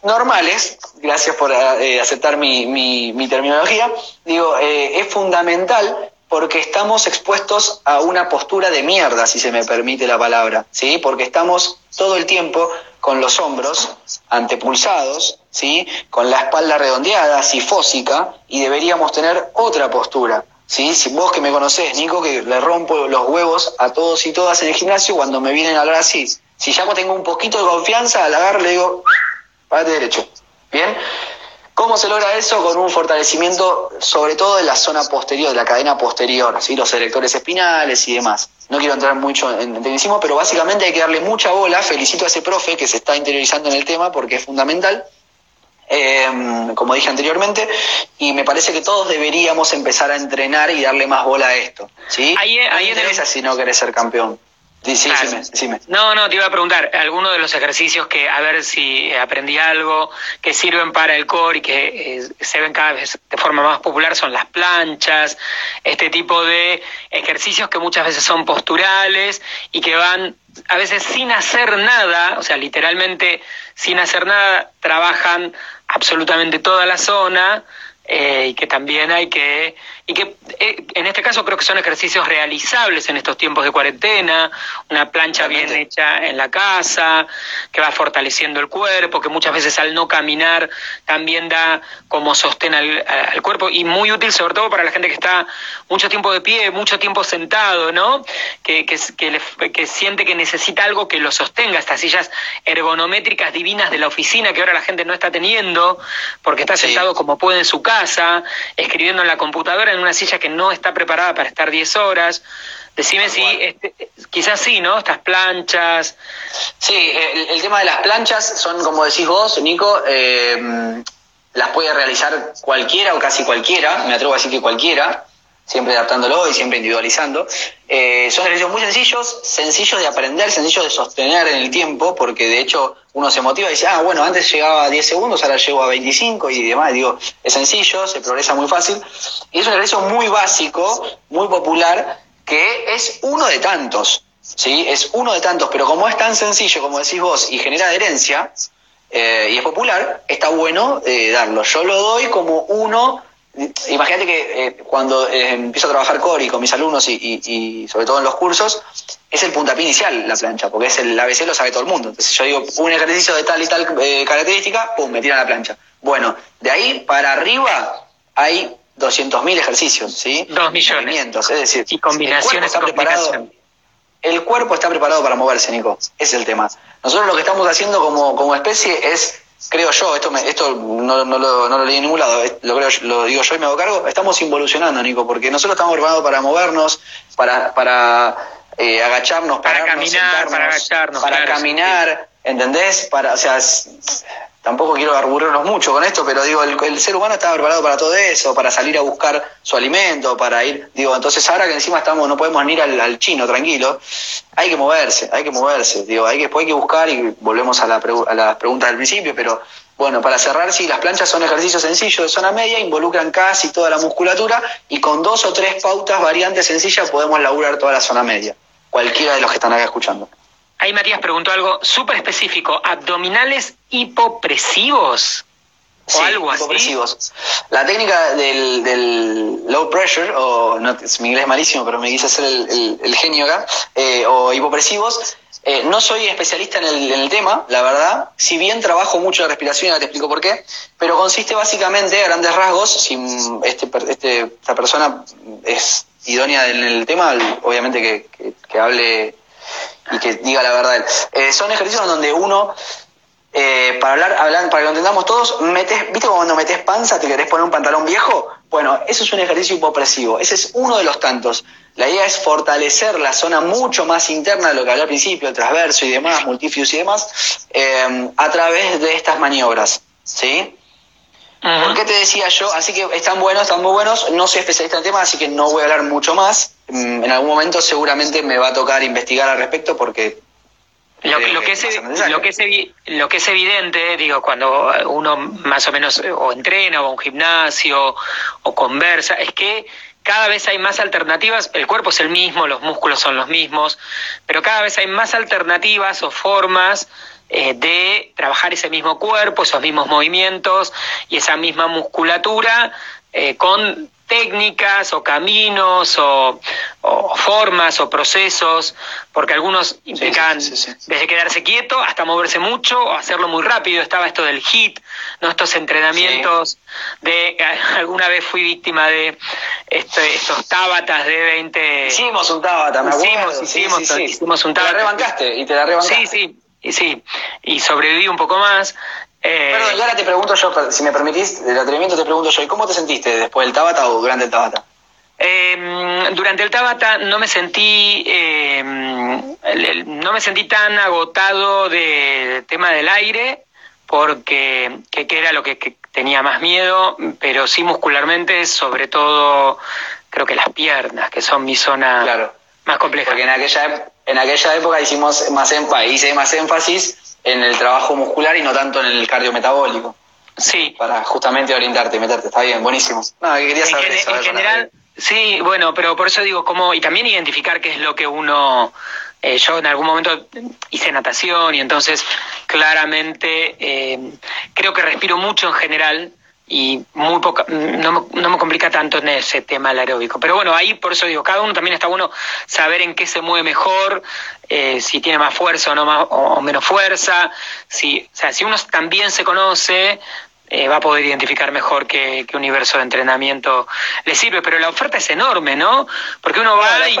Speaker 2: Normales, gracias por eh, aceptar mi, mi, mi, terminología, digo, es fundamental porque estamos expuestos a una postura de mierda, si se me permite la palabra, ¿sí? Porque estamos todo el tiempo con los hombros antepulsados, ¿sí? con la espalda redondeada, sifósica, y deberíamos tener otra postura. ¿sí? Si vos que me conocés, Nico, que le rompo los huevos a todos y todas en el gimnasio cuando me vienen a hablar así. Si ya tengo un poquito de confianza, al agarrar le digo, párate derecho. ¿Bien? ¿Cómo se logra eso? Con un fortalecimiento sobre todo de la zona posterior, de la cadena posterior, ¿sí? los erectores espinales y demás. No quiero entrar mucho en tecnicismo, pero básicamente hay que darle mucha bola. Felicito a ese profe que se está interiorizando en el tema porque es fundamental. Eh, como dije anteriormente, y me parece que todos deberíamos empezar a entrenar y darle más bola a esto. ¿sí?
Speaker 1: Ahí, ahí
Speaker 2: no si no querés ser campeón. Sí,
Speaker 1: No, no, te iba a preguntar, algunos de los ejercicios que, a ver si aprendí algo, que sirven para el core y que eh, se ven cada vez de forma más popular son las planchas, este tipo de ejercicios que muchas veces son posturales y que van a veces sin hacer nada, o sea, literalmente sin hacer nada, trabajan absolutamente toda la zona eh, y que también hay que, y que eh, en este caso creo que son ejercicios realizables en estos tiempos de cuarentena, una plancha bien hecha en la casa, que va fortaleciendo el cuerpo, que muchas veces al no caminar también da como sostén al, cuerpo y muy útil sobre todo para la gente que está mucho tiempo de pie, mucho tiempo sentado, ¿no? Que, que, que, siente que necesita algo que lo sostenga, estas sillas ergonométricas divinas de la oficina que ahora la gente no está teniendo porque está sentado como puede en su casa escribiendo en la computadora en una silla que no está preparada para estar 10 horas. Decime si, este, quizás sí, ¿no? Estas planchas.
Speaker 2: Sí, el, tema de las planchas son, como decís vos, Nico, eh, las puede realizar cualquiera o casi cualquiera, me atrevo a decir que cualquiera, siempre adaptándolo y siempre individualizando. Eh, son ejercicios muy sencillos, sencillos de aprender, sencillos de sostener en el tiempo, porque de hecho uno se motiva y dice, ah, bueno, antes llegaba a 10 segundos, ahora llego a 25 y demás. Digo, es sencillo, se progresa muy fácil. Y es un ejercicio muy básico, muy popular, que es uno de tantos. ¿sí? Es uno de tantos, pero como es tan sencillo, como decís vos, y genera adherencia, eh, y es popular, está bueno eh, darlo. Yo lo doy como uno Imagínate que eh, cuando eh, empiezo a trabajar Cori con mis alumnos y, sobre todo en los cursos, es el puntapié inicial la plancha, porque es el ABC lo sabe todo el mundo. Entonces yo digo, un ejercicio de tal y tal eh, característica, pum, me tiran la plancha. Bueno, de ahí para arriba hay 200.000 ejercicios, ¿sí?
Speaker 1: Dos millones.
Speaker 2: es decir,
Speaker 1: y combinaciones
Speaker 2: el cuerpo, está preparado, el cuerpo está preparado para moverse, Nico. Ese es el tema. Nosotros lo que estamos haciendo como, como especie es creo yo, esto esto no, no, lo, no, lo, leí en ningún lado, lo, creo, lo digo yo y me hago cargo, estamos involucionando, Nico, porque nosotros estamos preparados para movernos, para, para eh, agacharnos,
Speaker 1: para caminar, para agacharnos,
Speaker 2: para caminar, ¿entendés? Para, o sea, tampoco quiero aburrirnos mucho con esto, pero digo, el, ser humano está preparado para todo eso, para salir a buscar su alimento, para ir, digo, entonces ahora que encima estamos, no podemos ir al, chino tranquilo, hay que moverse, hay que moverse, digo, hay que, después hay que buscar y volvemos a las preguntas del principio, pero bueno, para cerrar, sí, las planchas son ejercicios sencillos de zona media, involucran casi toda la musculatura y con dos o tres pautas variantes sencillas podemos laburar toda la zona media, cualquiera de los que están acá escuchando.
Speaker 1: Ahí Matías preguntó algo súper específico, abdominales hipopresivos. O algo así.
Speaker 2: La técnica del, low pressure, o no, mi inglés es malísimo, pero me quise hacer el, genio acá, eh, o hipopresivos, eh, no soy especialista en el, tema, la verdad. Si bien trabajo mucho la respiración, ya te explico por qué, pero consiste básicamente, a grandes rasgos, si este, este, esta persona es idónea en el tema, obviamente que, que hable y que diga la verdad. Eh, son ejercicios donde uno, eh, para hablar, hablar, para que lo entendamos todos, metes, ¿viste cuando metes panza, te querés poner un pantalón viejo? Bueno, eso es un ejercicio hipopresivo, ese es uno de los tantos. La idea es fortalecer la zona mucho más interna de lo que hablé al principio, el transverso y demás, multifius y demás, eh, a través de estas maniobras, ¿sí? ¿Por qué te decía yo? Así que están buenos, están muy buenos. No soy especialista en el tema, así que no voy a hablar mucho más. Mm, en algún momento seguramente me va a tocar investigar al respecto porque
Speaker 1: lo, lo, que es, lo, que es, lo que es evidente, digo, cuando uno más o menos o entrena o va a un gimnasio o conversa, es que cada vez hay más alternativas, el cuerpo es el mismo, los músculos son los mismos, pero cada vez hay más alternativas o formas eh, de trabajar ese mismo cuerpo, esos mismos movimientos y esa misma musculatura eh, con técnicas o caminos o, formas o procesos, porque algunos implican desde quedarse quieto hasta moverse mucho o hacerlo muy rápido. Estaba esto del HIT, ¿no? estos entrenamientos de... Alguna vez fui víctima de este, estos tábatas de 20...
Speaker 2: Hicimos un tábata, me
Speaker 1: acuerdo. Hicimos, hicimos, hicimos un tábata.
Speaker 2: Te la rebancaste y te la rebancaste.
Speaker 1: Sí, sí. Y sí, y sobreviví un poco más.
Speaker 2: Eh, Perdón, y ahora te pregunto yo, si me permitís, del atrevimiento te pregunto yo, ¿y cómo te sentiste después del Tabata o durante el Tabata?
Speaker 1: Em, durante el Tabata no me sentí em, no me sentí tan agotado del tema del aire porque que, era lo que, tenía más miedo pero sí muscularmente sobre todo creo que las piernas que son mi zona más compleja
Speaker 2: porque en aquella en aquella época hicimos más hice más énfasis en el trabajo muscular y no tanto en el cardiometabólico.
Speaker 1: Sí.
Speaker 2: Para justamente orientarte y meterte. Está bien, buenísimo. No, quería saber
Speaker 1: en, en general, sí, bueno, pero por eso digo, cómo, y también identificar qué es lo que uno. Eh, yo en algún momento hice natación y entonces claramente eh, creo que respiro mucho en general y muy poca, no, no, me complica tanto en ese tema el aeróbico. Pero bueno, ahí por eso digo, cada uno también está bueno saber en qué se mueve mejor, eh, si tiene más fuerza o, no más, o menos fuerza, si, o sea, si uno también se conoce, eh, va a poder identificar mejor qué, universo de entrenamiento le sirve, pero la oferta es enorme, ¿no? Porque uno va y,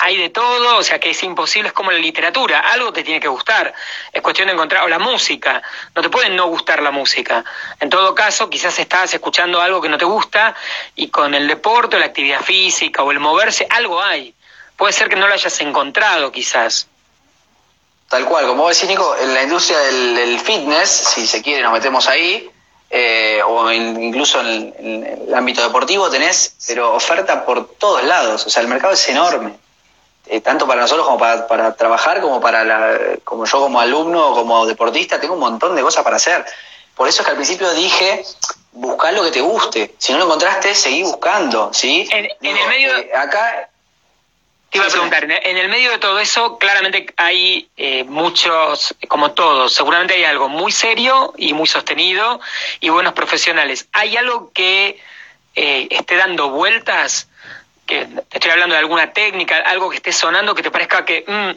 Speaker 1: hay de todo, o sea que es imposible, es como la literatura, algo te tiene que gustar, es cuestión de encontrar, o la música, no te puede no gustar la música. En todo caso, quizás estás escuchando algo que no te gusta y con el deporte o la actividad física o el moverse, algo hay. Puede ser que no lo hayas encontrado quizás.
Speaker 2: Tal cual, como vos decís, Nico, en la industria del fitness, si se quiere, nos metemos ahí, eh, o incluso en el, ámbito deportivo tenés, pero oferta por todos lados. O sea, el mercado es enorme. Eh, tanto para nosotros como para, trabajar, como para la, como yo como alumno o como deportista, tengo un montón de cosas para hacer. Por eso es que al principio dije, buscar lo que te guste. Si no lo encontraste, seguí buscando, ¿sí?
Speaker 1: En, el medio...
Speaker 2: Eh, acá
Speaker 1: te iba a preguntar, en el medio de todo eso, claramente hay eh, muchos, como todos, seguramente hay algo muy serio y muy sostenido y buenos profesionales. ¿Hay algo que eh, esté dando vueltas? Que estoy hablando de alguna técnica, algo que esté sonando que te parezca que mm,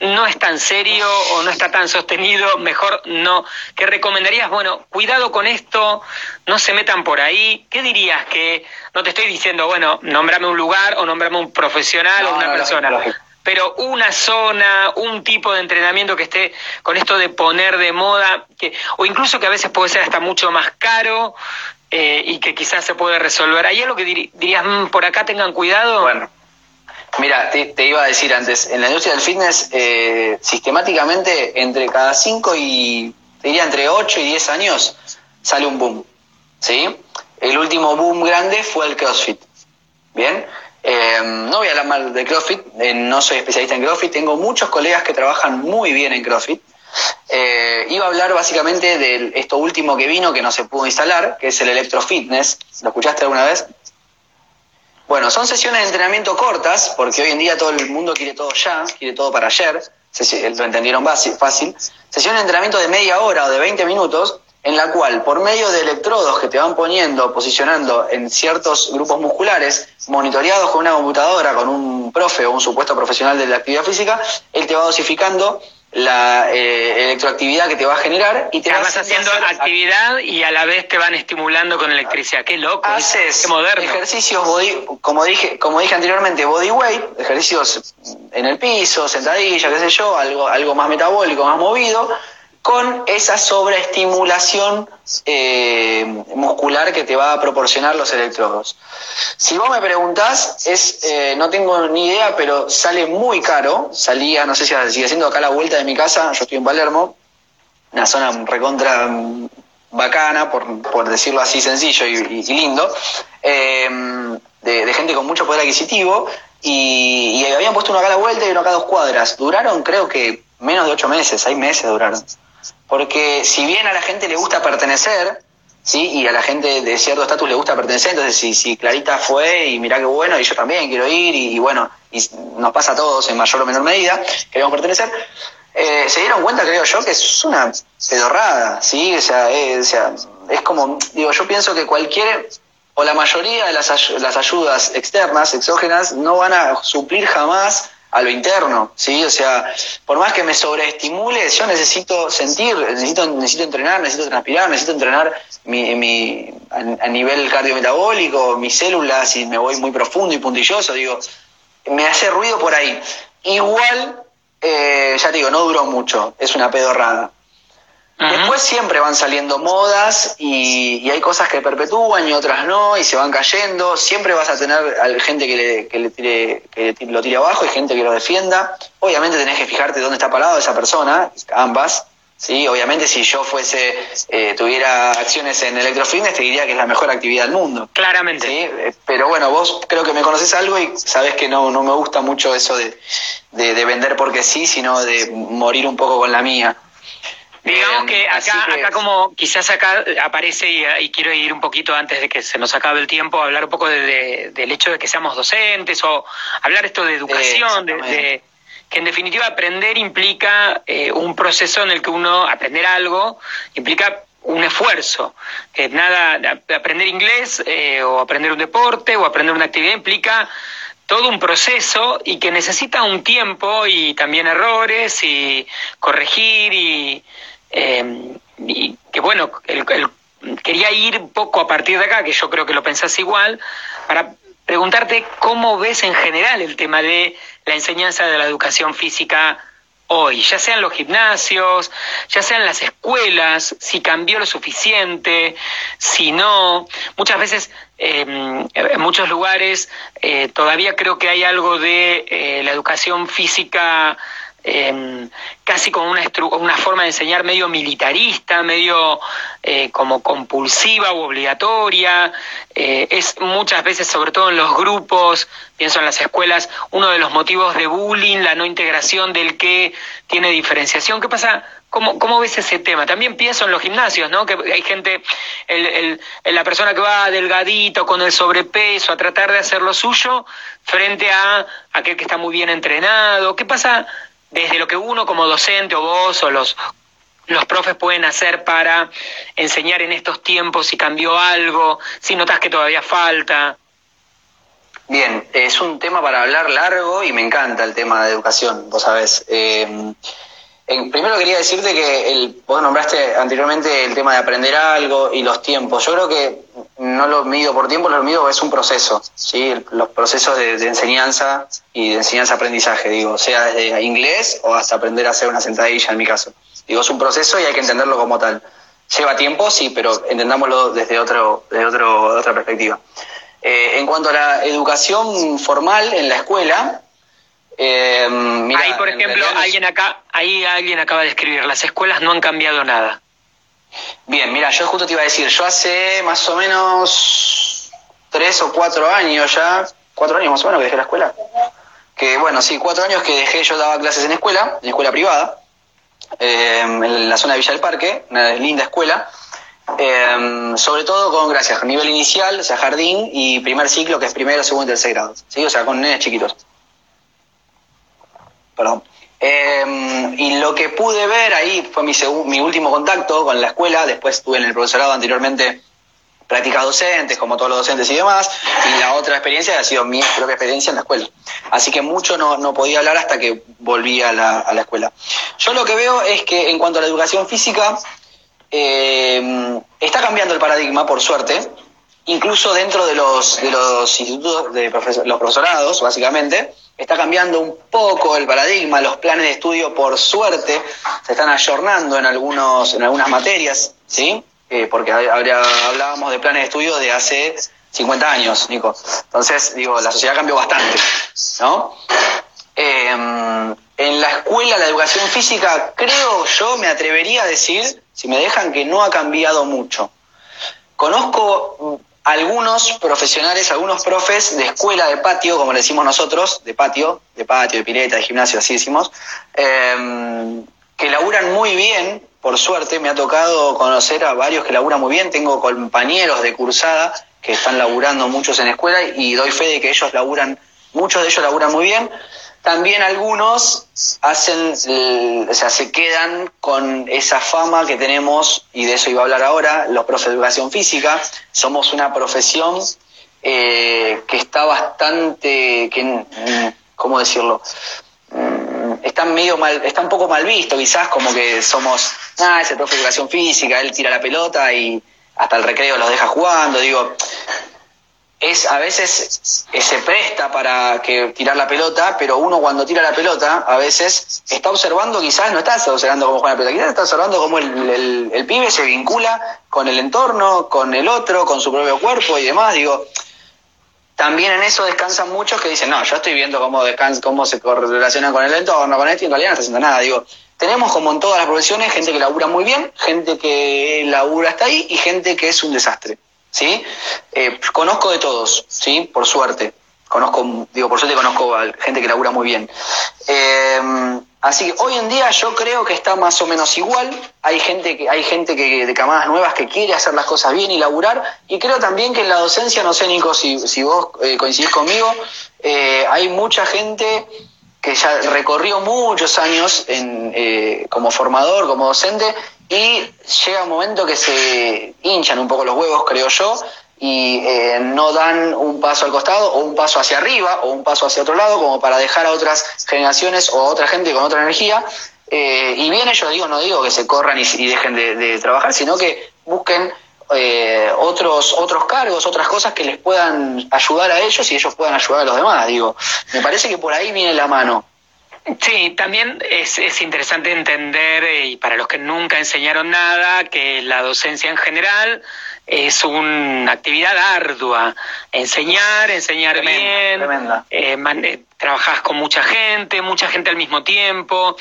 Speaker 1: no es tan serio o no está tan sostenido, mejor no. ¿Qué recomendarías? Bueno, cuidado con esto, no se metan por ahí. ¿Qué dirías que, no te estoy diciendo, bueno, nombrame un lugar o nombrame un profesional o una persona, pero una zona, un tipo de entrenamiento que esté con esto de poner de moda, que, o incluso que a veces puede ser hasta mucho más caro eh, y que quizás se puede resolver. ¿Hay algo que dirías, mm, por acá tengan cuidado?
Speaker 2: Bueno Mira, te, iba a decir antes, en la industria del fitness, eh, sistemáticamente entre cada 5 y, te diría, entre 8 y 10 años sale un boom. ¿Sí? El último boom grande fue el CrossFit. ¿Bien? Eh, no voy a hablar mal de CrossFit, eh, no soy especialista en CrossFit, tengo muchos colegas que trabajan muy bien en CrossFit. iba a hablar básicamente de esto último que vino, que no se pudo instalar, que es el electrofitness. ¿Lo escuchaste alguna vez? Bueno, son sesiones de entrenamiento cortas, porque hoy en día todo el mundo quiere todo ya, quiere todo para ayer, lo entendieron fácil. Sesiones de entrenamiento de media hora o de 20 minutos, en la cual por medio de electrodos que te van poniendo, posicionando en ciertos grupos musculares, monitoreados con una computadora, con un profe o un supuesto profesional de la actividad física, él te va dosificando la eh, electroactividad que te va a generar y te
Speaker 1: vas haciendo actividad y a la vez te van estimulando con electricidad. Qué loco,
Speaker 2: haces qué moderno. ejercicios body, como dije, como dije anteriormente, body weight, ejercicios en el piso, sentadilla, qué sé yo, algo, algo más metabólico, más movido, con esa sobreestimulación eh, muscular que te va a proporcionar los electrodos. Si vos me preguntás, es, eh, no tengo ni idea, pero sale muy caro. Salía, no sé si sigue siendo acá la vuelta de mi casa, yo estoy en Palermo, una zona recontra mm, bacana, por, decirlo así sencillo y, lindo, eh, de, gente con mucho poder adquisitivo, y, y, habían puesto uno acá a la vuelta y uno acá a dos cuadras. Duraron creo que menos de ocho meses, seis meses duraron. Porque si bien a la gente le gusta pertenecer, ¿sí? Y a la gente de cierto estatus le gusta pertenecer, entonces si, si Clarita fue y mirá qué bueno, y yo también quiero ir, y, bueno, y nos pasa a todos en mayor o menor medida, queremos pertenecer, eh, se dieron cuenta, creo yo, que es una pedorrada, ¿sí? O sea, eh, o sea, es como, digo, yo pienso que cualquier o la mayoría de las, las ayudas externas, exógenas, no van a suplir jamás a lo interno, ¿sí? O sea, por más que me sobreestimule, yo necesito sentir, necesito, necesito entrenar, necesito transpirar, necesito entrenar mi, mi, a, nivel cardiometabólico, mis células, y me voy muy profundo y puntilloso, digo, me hace ruido por ahí. Igual, eh, ya te digo, no duró mucho, es una pedorrada. Después siempre van saliendo modas y, hay cosas que perpetúan y otras no, y se van cayendo. Siempre vas a tener gente que, le, que, le tire, que lo tire abajo y gente que lo defienda. Obviamente tenés que fijarte dónde está parado esa persona, ambas. ¿sí? Obviamente si yo fuese, eh, tuviera acciones en electrofitness, te diría que es la mejor actividad del mundo.
Speaker 1: Claramente.
Speaker 2: ¿sí? Eh, pero bueno, vos creo que me conoces algo y sabes que no, no me gusta mucho eso de, de vender porque sí, sino de morir un poco con la mía.
Speaker 1: Digamos em, que acá, acá como quizás acá aparece, y, quiero ir un poquito antes de que se nos acabe el tiempo, hablar un poco de, del hecho de que seamos docentes o hablar esto de educación, de, que en definitiva aprender implica eh, un proceso en el que uno, aprender algo, implica un esfuerzo. Que nada, aprender inglés eh, o aprender un deporte o aprender una actividad implica todo un proceso y que necesita un tiempo y también errores y corregir y, em, que bueno, quería ir un poco a partir de acá, que yo creo que lo pensás igual, para preguntarte cómo ves en general el tema de la enseñanza de la educación física hoy, ya sean los gimnasios, ya sean las escuelas, si cambió lo suficiente, si no. Muchas veces, em, en muchos lugares, eh, todavía creo que hay algo de eh, la educación física Em, casi con una, una forma de enseñar medio militarista, medio eh, como compulsiva u obligatoria. Eh, es muchas veces, sobre todo en los grupos, pienso en las escuelas, uno de los motivos de bullying, la no integración del que tiene diferenciación. ¿Qué pasa? ¿Cómo, ¿Cómo, ves ese tema? También pienso en los gimnasios, ¿no? Que hay gente, el, la persona que va delgadito, con el sobrepeso, a tratar de hacer lo suyo, frente a aquel que está muy bien entrenado. ¿Qué pasa desde lo que uno como docente o vos o los, los profes pueden hacer para enseñar en estos tiempos si cambió algo, si notas que todavía falta.
Speaker 2: Bien, es un tema para hablar largo y me encanta el tema de educación, vos sabés. Eh, primero quería decirte que el, vos nombraste anteriormente el tema de aprender algo y los tiempos. Yo creo que no lo mido por tiempo, lo mido es un proceso, ¿sí? los procesos de, enseñanza y de enseñanza-aprendizaje, digo, sea desde inglés o hasta aprender a hacer una sentadilla en mi caso. Digo, es un proceso y hay que entenderlo como tal. Lleva tiempo, sí, pero entendámoslo desde, otro, desde otro, otra perspectiva. Eh, en cuanto a la educación formal en la escuela,
Speaker 1: eh, ahí, por ejemplo, alguien acá, ahí alguien acaba de escribir, las escuelas no han cambiado nada.
Speaker 2: Bien, mira, yo justo te iba a decir, yo hace más o menos tres o cuatro años ya, cuatro años más o menos que dejé la escuela. Que bueno, sí, cuatro años que dejé, yo daba clases en escuela, en escuela privada, eh, en la zona de Villa del Parque, una linda escuela. Eh, sobre todo con, gracias, nivel inicial, o sea, jardín y primer ciclo, que es primero, segundo y tercer grado, ¿sí? O sea, con nenes chiquitos. Perdón. Em, y lo que pude ver ahí fue mi, mi último contacto con la escuela, después estuve en el profesorado anteriormente prácticas docentes, como todos los docentes y demás, y la otra experiencia ha sido mi propia experiencia en la escuela. Así que mucho no, no podía hablar hasta que volví a la, a la, escuela. Yo lo que veo es que en cuanto a la educación física, em, está cambiando el paradigma, por suerte, incluso dentro de los, de los institutos, de los profesorados, básicamente, está cambiando un poco el paradigma, los planes de estudio, por suerte, se están ayornando en, algunos, en algunas materias, ¿sí? Eh, porque hablábamos de planes de estudio de hace 50 años, Nico. Entonces, digo, la sociedad cambió bastante, ¿no? Em, en la escuela, la educación física, creo yo, me atrevería a decir, si me dejan, que no ha cambiado mucho. Conozco algunos profesionales, algunos profes de escuela de patio, como le decimos nosotros, de patio, de patio, de pileta, de gimnasio, así decimos, em, que laburan muy bien, por suerte me ha tocado conocer a varios que laburan muy bien, tengo compañeros de cursada que están laburando muchos en escuela y doy fe de que ellos laburan, muchos de ellos laburan muy bien, también algunos hacen, o sea, se quedan con esa fama que tenemos, y de eso iba a hablar ahora, los profes de educación física. Somos una profesión eh, que está bastante, que, mm, ¿cómo decirlo? Mm, está medio mal, está un poco mal visto, quizás como que somos, ah, ese profe de educación física, él tira la pelota y hasta el recreo los deja jugando, digo, es a veces se presta para que tirar la pelota, pero uno cuando tira la pelota a veces está observando, quizás no está observando cómo juega la pelota, quizás está observando cómo el, el, pibe se vincula con el entorno, con el otro, con su propio cuerpo y demás. Digo, también en eso descansan muchos que dicen, no, yo estoy viendo cómo, descansa, cómo se correlaciona con el entorno, con esto, y en realidad no está haciendo nada. Digo, tenemos como en todas las profesiones gente que labura muy bien, gente que labura hasta ahí y gente que es un desastre. ¿Sí? Eh, conozco de todos, ¿sí? Por suerte. Conozco, digo, por suerte conozco a gente que labura muy bien. Eh, así que hoy en día yo creo que está más o menos igual. Hay gente que, hay gente que, de camadas nuevas que quiere hacer las cosas bien y laburar. Y creo también que en la docencia, no sé, Nico, si, si vos eh, coincidís conmigo, hay mucha gente que ya recorrió muchos años en, como formador, como docente, y llega un momento que se hinchan un poco los huevos, creo yo, y eh, no dan un paso al costado o un paso hacia arriba o un paso hacia otro lado como para dejar a otras generaciones o a otra gente con otra energía. Eh, y bien ellos digo, no digo que se corran y, dejen de, trabajar, sino que busquen eh, otros, otros cargos, otras cosas que les puedan ayudar a ellos y ellos puedan ayudar a los demás. Digo, me parece que por ahí viene la mano.
Speaker 1: Sí, también es, es, interesante entender, y para los que nunca enseñaron nada, que la docencia en general es una actividad ardua. Enseñar, enseñar bien, eh, eh, trabajás con mucha gente, mucha gente al mismo tiempo,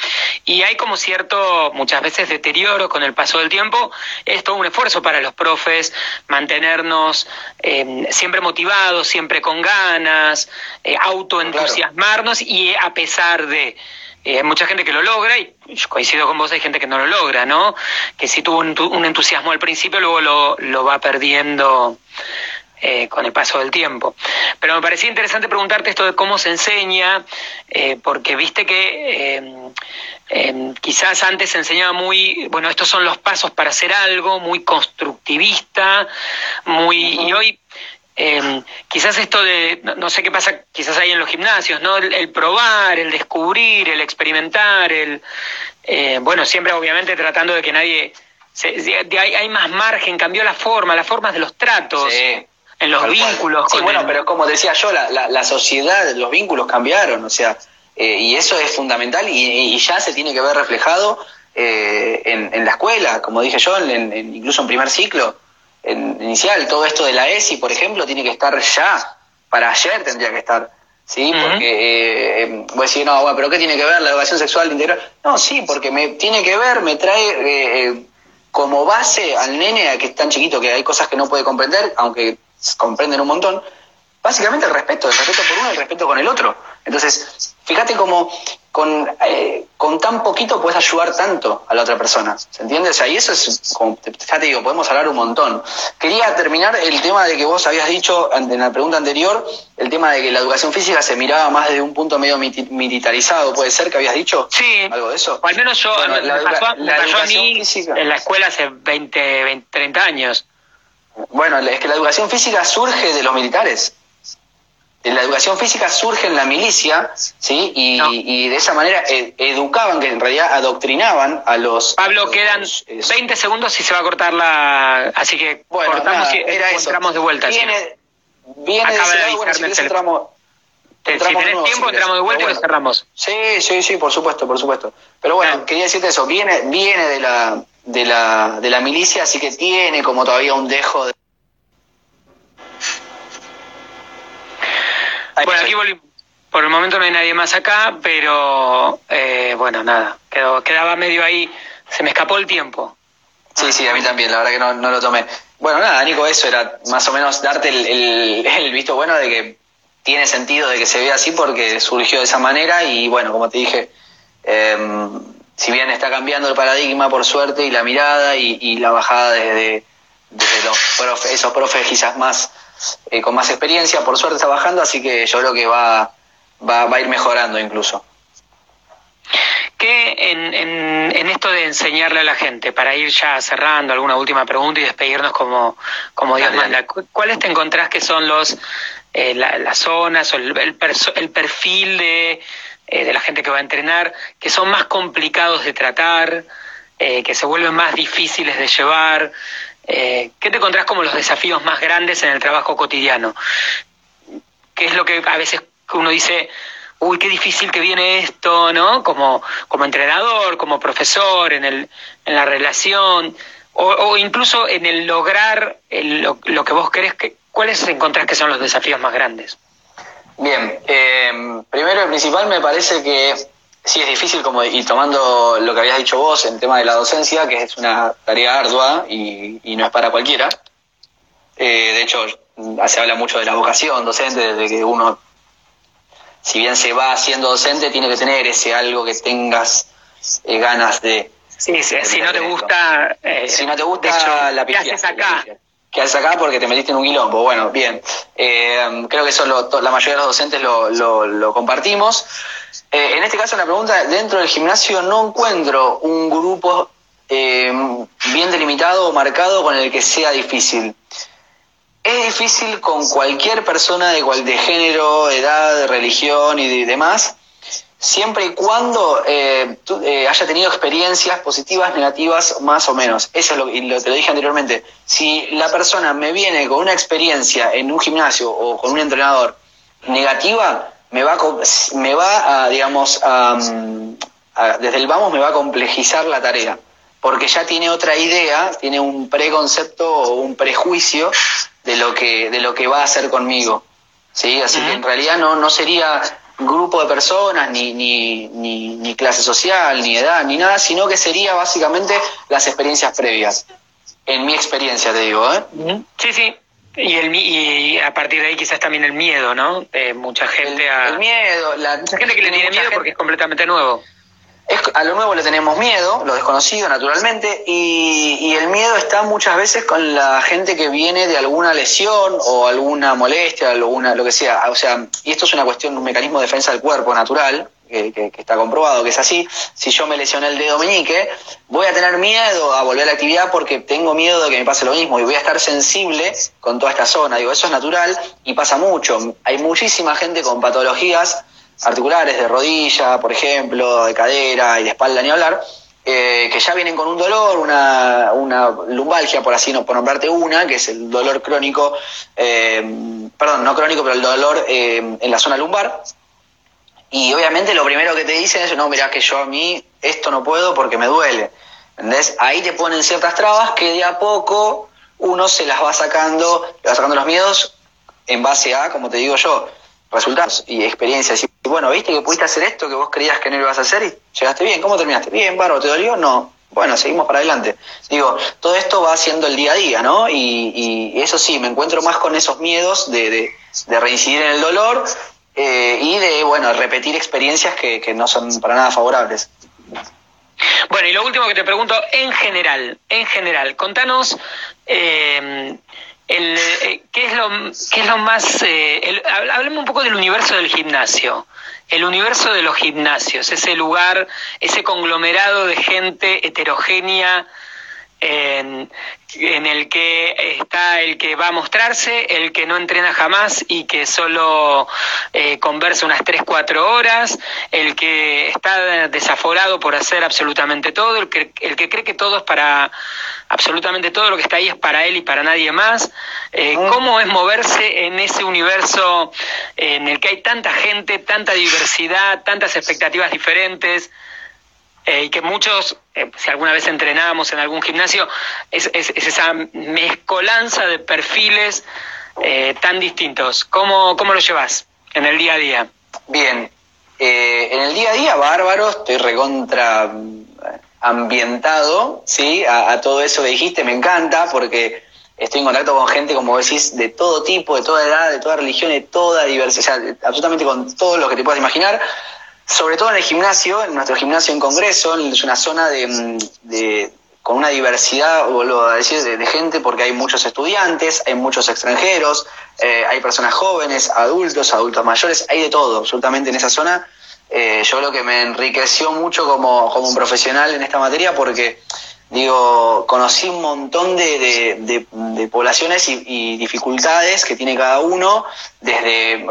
Speaker 1: y hay como cierto, muchas veces deterioro con el paso del tiempo. Es todo un esfuerzo para los profes mantenernos eh, siempre motivados, siempre con ganas, autoentusiasmarnos y a pesar de... Eh, hay mucha gente que lo logra y coincido con vos, hay gente que no lo logra, ¿no? Que si tuvo un, entusiasmo al principio, luego lo, lo va perdiendo eh, con el paso del tiempo. Pero me parecía interesante preguntarte esto de cómo se enseña, eh, porque viste que quizás antes se enseñaba muy, bueno, estos son los pasos para hacer algo, muy constructivista, muy, y hoy eh, quizás esto de, no, sé qué pasa, quizás hay en los gimnasios, ¿no? El, probar, el descubrir, el experimentar, el, eh, bueno, siempre obviamente tratando de que nadie, hay, más margen, cambió la forma, las formas de los tratos. En los vínculos.
Speaker 2: Sí, bueno, pero como decía yo, la, la, sociedad, los vínculos cambiaron, o sea, eh, y eso es fundamental y, ya se tiene que ver reflejado eh, en, en, la escuela, como dije yo, en, incluso en primer ciclo en, inicial. Todo esto de la ESI, por ejemplo, tiene que estar ya. Para ayer tendría que estar. ¿Sí? Porque eh, voy a decir, no, bueno, pero ¿qué tiene que ver la educación sexual integral? No, sí, porque me tiene que ver, me trae eh, eh, como base al nene que es tan chiquito que hay cosas que no puede comprender, aunque comprenden un montón, básicamente el respeto, el respeto por uno y el respeto con el otro. Entonces, fíjate cómo con, eh, con tan poquito puedes ayudar tanto a la otra persona. ¿Se entiende? O sea, y eso es, como, ya te digo, podemos hablar un montón. Quería terminar el tema de que vos habías dicho en la pregunta anterior, el tema de que la educación física se miraba más desde un punto medio militarizado. ¿Puede ser que habías dicho?
Speaker 1: Sí.
Speaker 2: ¿Algo de eso?
Speaker 1: O al menos yo, la, mí en la escuela hace 20, 20, 30 años.
Speaker 2: Bueno, es que la educación física surge de los militares la educación física surge en la milicia, ¿sí? Y, de esa manera eh, educaban, que en realidad adoctrinaban a los...
Speaker 1: Pablo, quedan 20 segundos y se va a cortar la... Así que cortamos y entramos de vuelta.
Speaker 2: Viene, viene de, de bueno, si entramos...
Speaker 1: Si tenés tiempo, entramos de vuelta y lo cerramos.
Speaker 2: Sí, sí, sí, por supuesto, por supuesto. Pero bueno, quería decirte eso, viene, viene de la, de la, de la milicia, así que tiene como todavía un dejo de
Speaker 1: Bueno, aquí volvimos. Por el momento no hay nadie más acá, pero eh, bueno, nada, quedó, quedaba medio ahí, se me escapó el tiempo.
Speaker 2: Sí, sí, a mí también, la verdad que no, no lo tomé. Bueno, nada, Nico, eso era más o menos darte el, el, visto bueno de que tiene sentido de que se vea así porque surgió de esa manera y bueno, como te dije, em, si bien está cambiando el paradigma por suerte y la mirada y, la bajada desde, desde los esos profes quizás más eh, con más experiencia, por suerte está bajando, así que yo creo que va, va, va a ir mejorando incluso.
Speaker 1: ¿Qué en, en, esto de enseñarle a la gente, para ir ya cerrando alguna última pregunta y despedirnos como, como Dios manda, ¿cuáles te encontrás que son los eh, las zonas o el, perfil de, eh, de la gente que va a entrenar que son más complicados de tratar, que se vuelven más difíciles de llevar? Eh, ¿Qué te encontrás como los desafíos más grandes en el trabajo cotidiano? ¿Qué es lo que a veces uno dice, uy, qué difícil que viene esto, ¿no? Como, como entrenador, como profesor, en, el, en la relación, o, incluso en el lograr lo, que vos querés, que, ¿cuáles encontrás que son los desafíos más grandes?
Speaker 2: Bien, eh, primero y principal me parece que Sí, es difícil, como y tomando lo que habías dicho vos en tema de la docencia, que es una tarea ardua y, no es para cualquiera. Eh, de hecho, se habla mucho de la vocación docente, desde que uno, si bien se va haciendo docente, tiene que tener ese algo que tengas eh, ganas de.
Speaker 1: Sí, si no te gusta.
Speaker 2: Eh, si no te gusta la ¿Qué
Speaker 1: haces acá?
Speaker 2: ¿Qué haces acá? Porque te metiste en un quilombo. Bueno, bien. creo que eso la mayoría de los docentes lo, lo, lo compartimos. Eh, en este caso, la pregunta, dentro del gimnasio no encuentro un grupo eh, bien delimitado o marcado con el que sea difícil. Es difícil con cualquier persona de, cual, de género, edad, religión y demás, siempre y cuando eh, eh, haya tenido experiencias positivas, negativas, más o menos. Eso es lo, y lo, te lo dije anteriormente. Si la persona me viene con una experiencia en un gimnasio o con un entrenador negativa, me va, me va a, digamos, desde el vamos me va a complejizar la tarea, porque ya tiene otra idea, tiene un preconcepto o un prejuicio de lo que, de lo que va a hacer conmigo. ¿sí? Así que en realidad no, no sería grupo de personas, ni, ni, ni, clase social, ni edad, ni nada, sino que sería básicamente las experiencias previas. En mi experiencia, te digo, ¿eh?
Speaker 1: Sí, sí. Y, el, y a partir de ahí quizás también el miedo, ¿no? De mucha gente a...
Speaker 2: El miedo. La,
Speaker 1: mucha gente que le tiene miedo porque es completamente nuevo
Speaker 2: a lo nuevo le tenemos miedo, lo desconocido naturalmente, y, el miedo está muchas veces con la gente que viene de alguna lesión o alguna molestia, alguna, lo que sea. O sea, y esto es una cuestión, un mecanismo de defensa del cuerpo natural, que, está comprobado que es así. Si yo me lesioné el dedo meñique, voy a tener miedo a volver a la actividad porque tengo miedo de que me pase lo mismo y voy a estar sensible con toda esta zona. Digo, eso es natural y pasa mucho. Hay muchísima gente con patologías articulares de rodilla, por ejemplo, de cadera y de espalda, ni hablar, eh, que ya vienen con un dolor, una, una lumbalgia, por así no, por nombrarte una, que es el dolor crónico, eh, perdón, no crónico, pero el dolor eh, en la zona lumbar. Y obviamente lo primero que te dicen es, no, mira que yo a mí esto no puedo porque me duele. ¿Entendés? Ahí te ponen ciertas trabas que de a poco uno se las va sacando, le va sacando los miedos en base a, como te digo yo, resultados y experiencias. Y bueno, viste que pudiste hacer esto que vos creías que no ibas a hacer y llegaste bien. ¿Cómo terminaste? Bien, bárbaro, ¿te dolió? No. Bueno, seguimos para adelante. Digo, todo esto va haciendo el día a día, ¿no? Y, eso sí, me encuentro más con esos miedos de, de, reincidir en el dolor eh, y de, bueno, repetir experiencias que, que no son para nada favorables.
Speaker 1: Bueno, y lo último que te pregunto, en general, en general, contanos eh, el, eh, ¿qué, es lo, ¿qué es lo más... Eh, hablemos un poco del universo del gimnasio, el universo de los gimnasios, ese lugar, ese conglomerado de gente heterogénea en, en, el que está el que va a mostrarse, el que no entrena jamás y que solo eh, conversa unas 3, 4 horas, el que está desaforado por hacer absolutamente todo, el que, el que cree que todo es para absolutamente todo lo que está ahí es para él y para nadie más. Eh, ah. ¿Cómo es moverse en ese universo en el que hay tanta gente, tanta diversidad, tantas expectativas diferentes? Eh, y que muchos, eh, si alguna vez entrenábamos en algún gimnasio, es, es, esa mezcolanza de perfiles tan distintos. ¿Cómo, ¿Cómo lo llevas en el día a día?
Speaker 2: Bien, en el día a día, bárbaro, estoy recontra ambientado, ¿sí? A, todo eso que dijiste, me encanta porque estoy en contacto con gente, como decís, de todo tipo, de toda edad, de toda religión, de toda diversidad, absolutamente con todo lo que te puedas imaginar. Sobre todo en el gimnasio, en nuestro gimnasio en Congreso, es una zona de, con una diversidad, vuelvo a decir, de, gente, porque hay muchos estudiantes, hay muchos extranjeros, eh, hay personas jóvenes, adultos, adultos mayores, hay de todo, absolutamente en esa zona. Eh, yo creo que me enriqueció mucho como, como un profesional en esta materia porque, digo, conocí un montón de, de, poblaciones y, dificultades que tiene cada uno, desde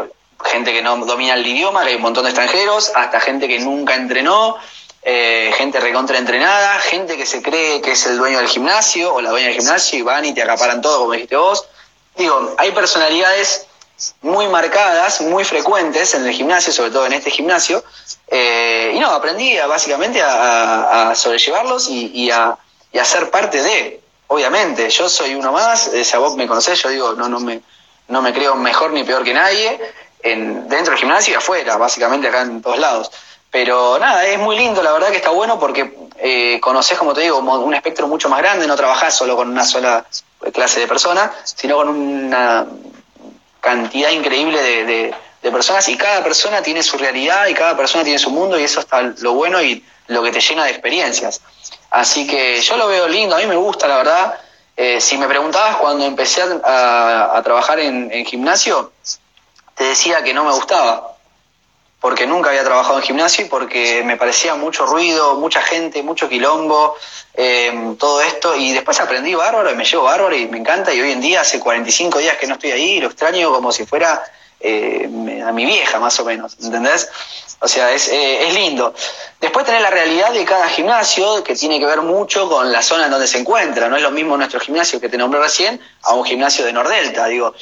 Speaker 2: gente que no domina el idioma, que hay un montón de extranjeros, hasta gente que nunca entrenó, eh, gente recontraentrenada, gente que se cree que es el dueño del gimnasio o la dueña del gimnasio y van y te acaparan todo, como dijiste vos. Digo, hay personalidades muy marcadas, muy frecuentes en el gimnasio, sobre todo en este gimnasio. Eh, y no, aprendí básicamente a, sobrellevarlos y, a, ser parte de, obviamente. Yo soy uno más, esa vos me conocés, yo digo, no, no, me, no me creo mejor ni peor que nadie, en, dentro del gimnasio y afuera, básicamente acá en todos lados. Pero nada, es muy lindo, la verdad que está bueno porque eh, conoces, como te digo, un espectro mucho más grande, no trabajás solo con una sola clase de persona, sino con una cantidad increíble de, personas y cada persona tiene su realidad y cada persona tiene su mundo y eso está lo bueno y lo que te llena de experiencias. Así que yo lo veo lindo, a mí me gusta, la verdad. Eh, si me preguntabas cuando empecé a, trabajar en, gimnasio, te decía que no me gustaba. porque nunca había trabajado en gimnasio y porque me parecía mucho ruido, mucha gente, mucho quilombo, eh, todo esto. Y después aprendí bárbaro y me llevo bárbaro y me encanta. Y hoy en día, hace 45 días que no estoy ahí, lo extraño como si fuera eh, a mi vieja, más o menos, ¿entendés? O sea, es, eh, es lindo. Después tener la realidad de cada gimnasio, que tiene que ver mucho con la zona en donde se encuentra. No es lo mismo nuestro gimnasio que te nombré recién a un gimnasio de Nordelta. Digo,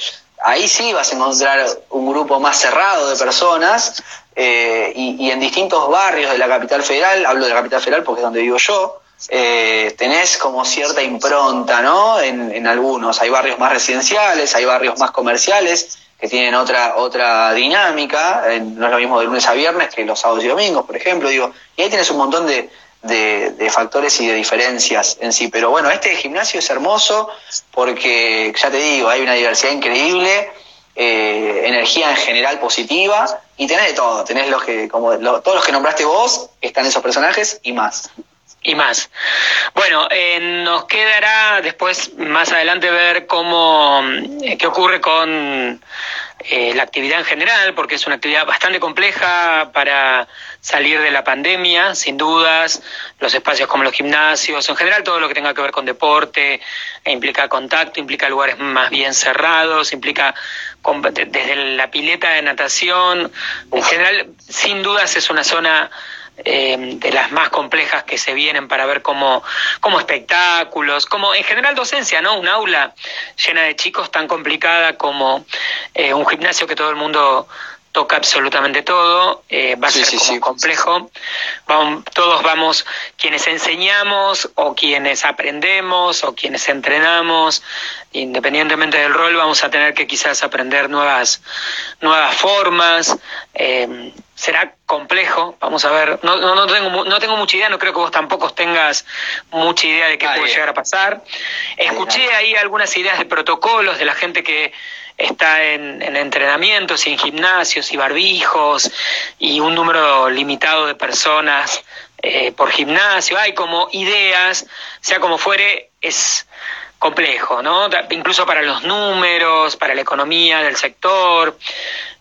Speaker 2: ahí sí vas a encontrar un grupo más cerrado de personas eh, y, en distintos barrios de la capital federal, hablo de la capital federal porque es donde vivo yo, eh, tenés como cierta impronta, ¿no? En, algunos. Hay barrios más residenciales, hay barrios más comerciales que tienen otra otra dinámica. no es lo mismo de lunes a viernes que los sábados y domingos, por ejemplo. Digo, y ahí tienes un montón de, de, factores y de diferencias en sí. Pero bueno, este gimnasio es hermoso porque, ya te digo, hay una diversidad increíble, eh, energía en general positiva y tenés de todo. Tenés los que, como todos los que nombraste vos, están esos personajes y más.
Speaker 1: Y más. Bueno, eh, nos quedará después, más adelante, ver cómo, eh, qué ocurre con eh, la actividad en general, porque es una actividad bastante compleja para salir de la pandemia, sin dudas, los espacios como los gimnasios, en general todo lo que tenga que ver con deporte, e implica contacto, implica lugares más bien cerrados, implica desde la pileta de natación, en general, sin dudas es una zona eh, de las más complejas que se vienen para ver como, como espectáculos, como en general docencia, ¿no? Un aula llena de chicos tan complicada como eh, un gimnasio que todo el mundo toca absolutamente todo, eh, va a ser como complejo. Vamos, todos vamos, quienes enseñamos o quienes aprendemos o quienes entrenamos, independientemente del rol, vamos a tener que quizás aprender nuevas, nuevas formas. Eh, será complejo, vamos a ver. No, no, no, tengo, no tengo mucha idea, no creo que vos tampoco tengas mucha idea de qué puede llegar a pasar. Escuché ahí algunas ideas de protocolos de la gente que está en, entrenamientos y en gimnasios y barbijos y un número limitado de personas eh, por gimnasio. Hay como ideas, sea como fuere, es complejo, ¿no? Incluso para los números, para la economía del sector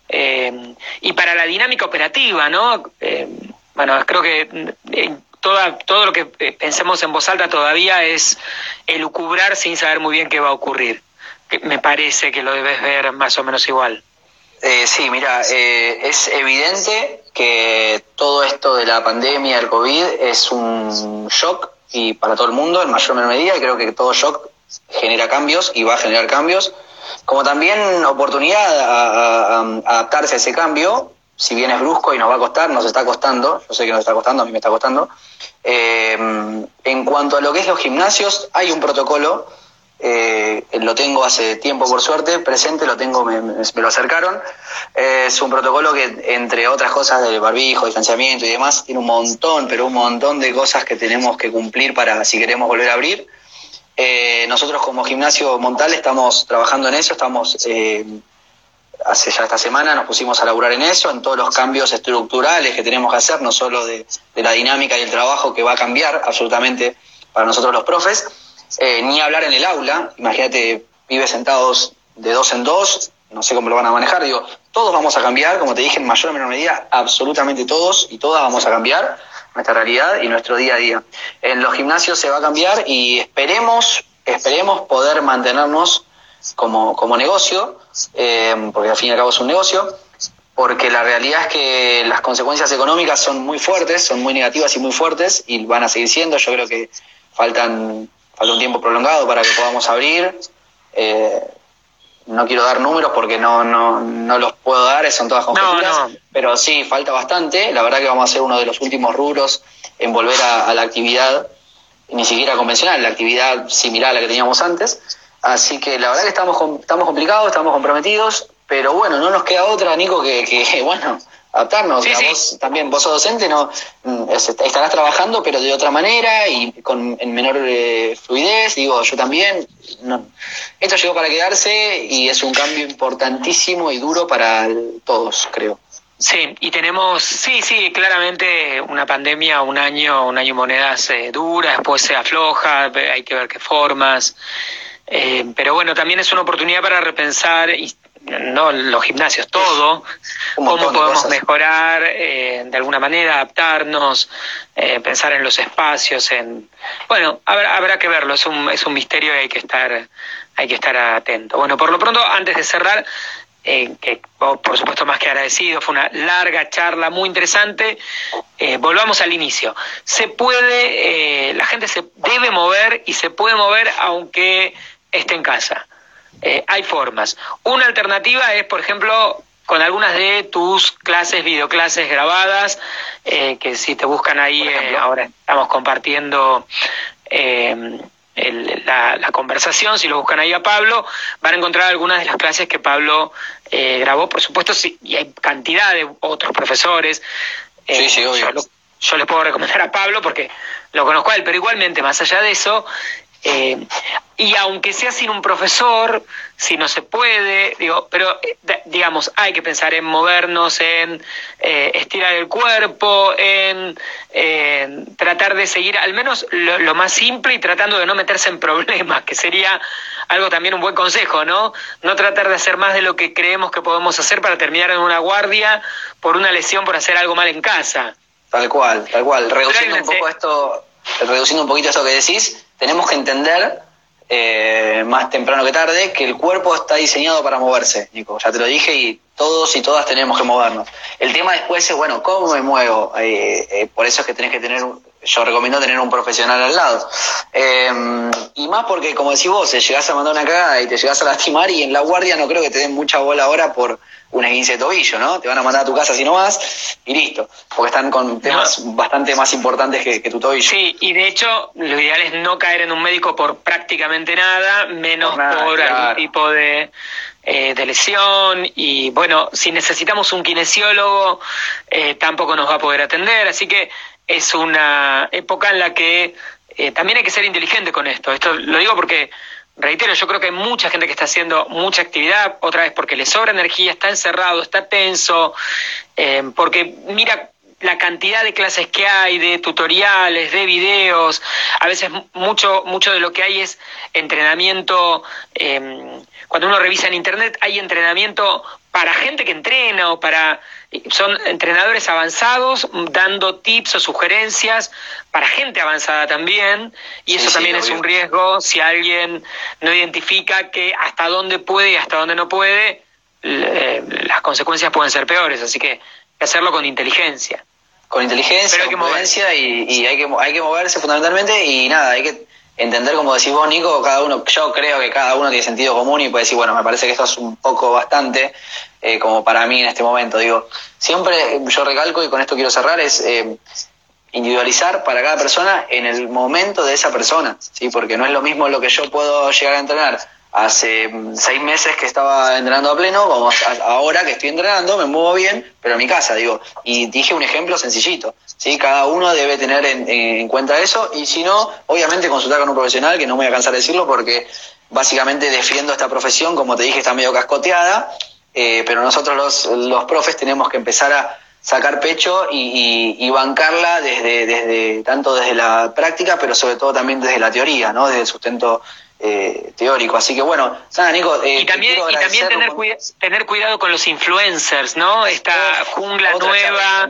Speaker 1: eh, y para la dinámica operativa, ¿no? Eh, bueno, creo que toda, todo lo que pensemos en voz alta todavía es elucubrar sin saber muy bien qué va a ocurrir me parece que lo debes ver más o menos igual.
Speaker 2: Eh, sí, mira, eh, es evidente que todo esto de la pandemia, el COVID, es un shock y para todo el mundo en mayor o menor medida, y creo que todo shock genera cambios y va a generar cambios, como también oportunidad a, adaptarse a ese cambio, si bien es brusco y nos va a costar, nos está costando, yo sé que nos está costando, a mí me está costando. Eh, en cuanto a lo que es los gimnasios, hay un protocolo eh, lo tengo hace tiempo por suerte, presente, lo tengo, me, lo acercaron. Eh, es un protocolo que, entre otras cosas de barbijo, distanciamiento y demás, tiene un montón, pero un montón de cosas que tenemos que cumplir para si queremos volver a abrir. Eh, nosotros como gimnasio Montal estamos trabajando en eso, estamos hace ya esta semana nos pusimos a laburar en eso, en todos los cambios estructurales que tenemos que hacer, no solo de la dinámica y el trabajo que va a cambiar absolutamente para nosotros los profes, eh, ni hablar en el aula, imagínate, pibes sentados de dos en dos, no sé cómo lo van a manejar, digo, todos vamos a cambiar, como te dije, en mayor o menor medida, absolutamente todos y todas vamos a cambiar nuestra realidad y nuestro día a día. En los gimnasios se va a cambiar y esperemos, esperemos poder mantenernos como, como negocio, eh, porque al fin y al cabo es un negocio, porque la realidad es que las consecuencias económicas son muy fuertes, son muy negativas y muy fuertes y van a seguir siendo. Yo creo que faltan falta un tiempo prolongado para que podamos abrir. Eh, no quiero dar números porque no, no, no los puedo dar, son todas conjeturas, pero sí, falta bastante. La verdad que vamos a ser uno de los últimos rubros en volver a, la actividad, ni siquiera convencional, la actividad similar a la que teníamos antes. Así que la verdad que estamos, estamos complicados, estamos comprometidos, pero bueno, no nos queda otra, Nico, que, que bueno, adaptarnos. Vos, también vos sos docente, no mm, estarás trabajando, pero de otra manera y con en menor eh, fluidez. Digo, yo también. Esto llegó para quedarse y es un cambio importantísimo y duro para todos, creo.
Speaker 1: Sí, y tenemos, sí, sí, claramente una pandemia, un año, un año monedas eh, dura, después se afloja, hay que ver qué formas. Eh, pero bueno, también es una oportunidad para repensar no los gimnasios, todo, cómo podemos mejorar, eh, de alguna manera adaptarnos, eh, pensar en los espacios, en bueno, habrá, habrá que verlo, es un, es un misterio y hay que estar, hay que estar atento. Bueno, por lo pronto, antes de cerrar, eh, que oh, por supuesto más que agradecido, fue una larga charla muy interesante. Eh, volvamos al inicio. Se puede, eh, la gente se debe mover y se puede mover aunque esté en casa. Hay formas. Una alternativa es, por ejemplo, con algunas de tus clases, videoclases grabadas, que si te buscan ahí, ahora estamos compartiendo la, conversación, si lo buscan ahí a Pablo, van a encontrar algunas de las clases que Pablo eh, grabó, por supuesto, sí, y hay cantidad de otros profesores.
Speaker 2: sí, sí, eh, obvio.
Speaker 1: Yo, yo les puedo recomendar a Pablo porque lo conozco a él, pero igualmente, más allá de eso, eh, y aunque sea sin un profesor, si no se puede, digo, pero eh, digamos, hay que pensar en movernos, en eh, estirar el cuerpo, en tratar de seguir al menos lo, más simple y tratando de no meterse en problemas, que sería algo también un buen consejo, ¿no? No tratar de hacer más de lo que creemos que podemos hacer para terminar en una guardia por una lesión por hacer algo mal en casa.
Speaker 2: Tal cual, tal cual. Reduciendo un poco esto, reduciendo un poquito esto que decís, tenemos que entender eh, más temprano que tarde que el cuerpo está diseñado para moverse, Nico. Ya te lo dije y todos y todas tenemos que movernos. El tema después es, bueno, ¿cómo me muevo? Eh, eh, por eso es que tenés que tener, yo recomiendo tener un profesional al lado. y más porque, como decís vos, llegás a mandar una cagada y te llegás a lastimar y en la guardia no creo que te den mucha bola ahora por un esguince de tobillo, ¿no? Te van a mandar a tu casa si no vas y listo, porque están con temas bastante más importantes que, tu tobillo.
Speaker 1: Sí, y de hecho lo ideal es no caer en un médico por prácticamente nada, menos por, algún tipo de, eh, de lesión y bueno, si necesitamos un kinesiólogo eh, tampoco nos va a poder atender, así que es una época en la que eh, también hay que ser inteligente con esto. Esto lo digo porque reitero, yo creo que hay mucha gente que está haciendo mucha actividad, otra vez porque le sobra energía, está encerrado, está tenso, eh, porque mira la cantidad de clases que hay, de tutoriales, de videos, a veces mucho, mucho de lo que hay es entrenamiento, eh, cuando uno revisa en internet hay entrenamiento para gente que entrena o para son entrenadores avanzados dando tips o sugerencias para gente avanzada también y eso también es un riesgo si alguien no identifica que hasta dónde puede y hasta dónde no puede las consecuencias pueden ser peores así que hay que hacerlo con inteligencia.
Speaker 2: Con inteligencia con prudencia y, y hay que hay que moverse fundamentalmente y nada hay que entender, como decís vos, Nico, cada uno, yo creo que cada uno tiene sentido común y puede decir, bueno, me parece que esto es un poco bastante, eh, como para mí en este momento. Digo, siempre yo recalco, y con esto quiero cerrar, es eh, individualizar para cada persona en el momento de esa persona, ¿sí? Porque no es lo mismo lo que yo puedo llegar a entrenar hace mm, seis meses que estaba entrenando a pleno, ahora que estoy entrenando, me muevo bien, pero en mi casa, digo. Y dije un ejemplo sencillito. ¿sí? Cada uno debe tener en, cuenta eso y si no, obviamente consultar con un profesional, que no me voy a cansar de decirlo porque básicamente defiendo esta profesión, como te dije, está medio cascoteada, eh, pero nosotros los, los profes tenemos que empezar a sacar pecho y, bancarla desde, desde tanto desde la práctica, pero sobre todo también desde la teoría, ¿no? desde el sustento eh, teórico. Así que bueno, nada, Nico.
Speaker 1: Eh, y también, y también tener, tener cuidado con los influencers, ¿no? Esta jungla nueva.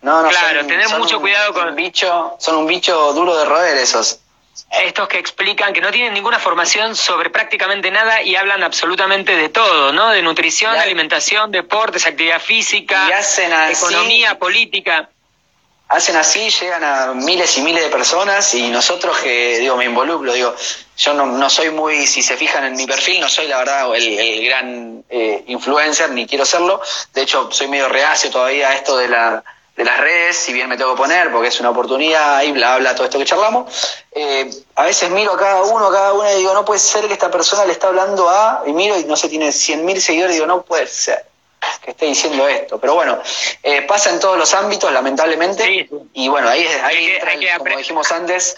Speaker 2: No, no,
Speaker 1: claro, tener mucho cuidado con.
Speaker 2: bicho, son un bicho duro de roer esos.
Speaker 1: Estos que explican que no tienen ninguna formación sobre prácticamente nada y hablan absolutamente de todo, ¿no? De nutrición, alimentación, deportes, actividad física, economía, política
Speaker 2: hacen así, llegan a miles y miles de personas y nosotros que, digo, me involucro, digo, yo no, no soy muy, si se fijan en mi perfil, no soy la verdad el, gran eh, influencer, ni quiero serlo, de hecho soy medio reacio todavía a esto de, la, de las redes, si bien me tengo que poner, porque es una oportunidad y bla, bla, todo esto que charlamos, eh, a veces miro a cada uno, a cada uno y digo, no puede ser que esta persona le está hablando a, y miro y no sé, tiene 100.000 seguidores digo, no puede ser que esté diciendo esto. Pero bueno, eh, pasa en todos los ámbitos, lamentablemente. Y bueno, ahí, ahí entra, como dijimos antes,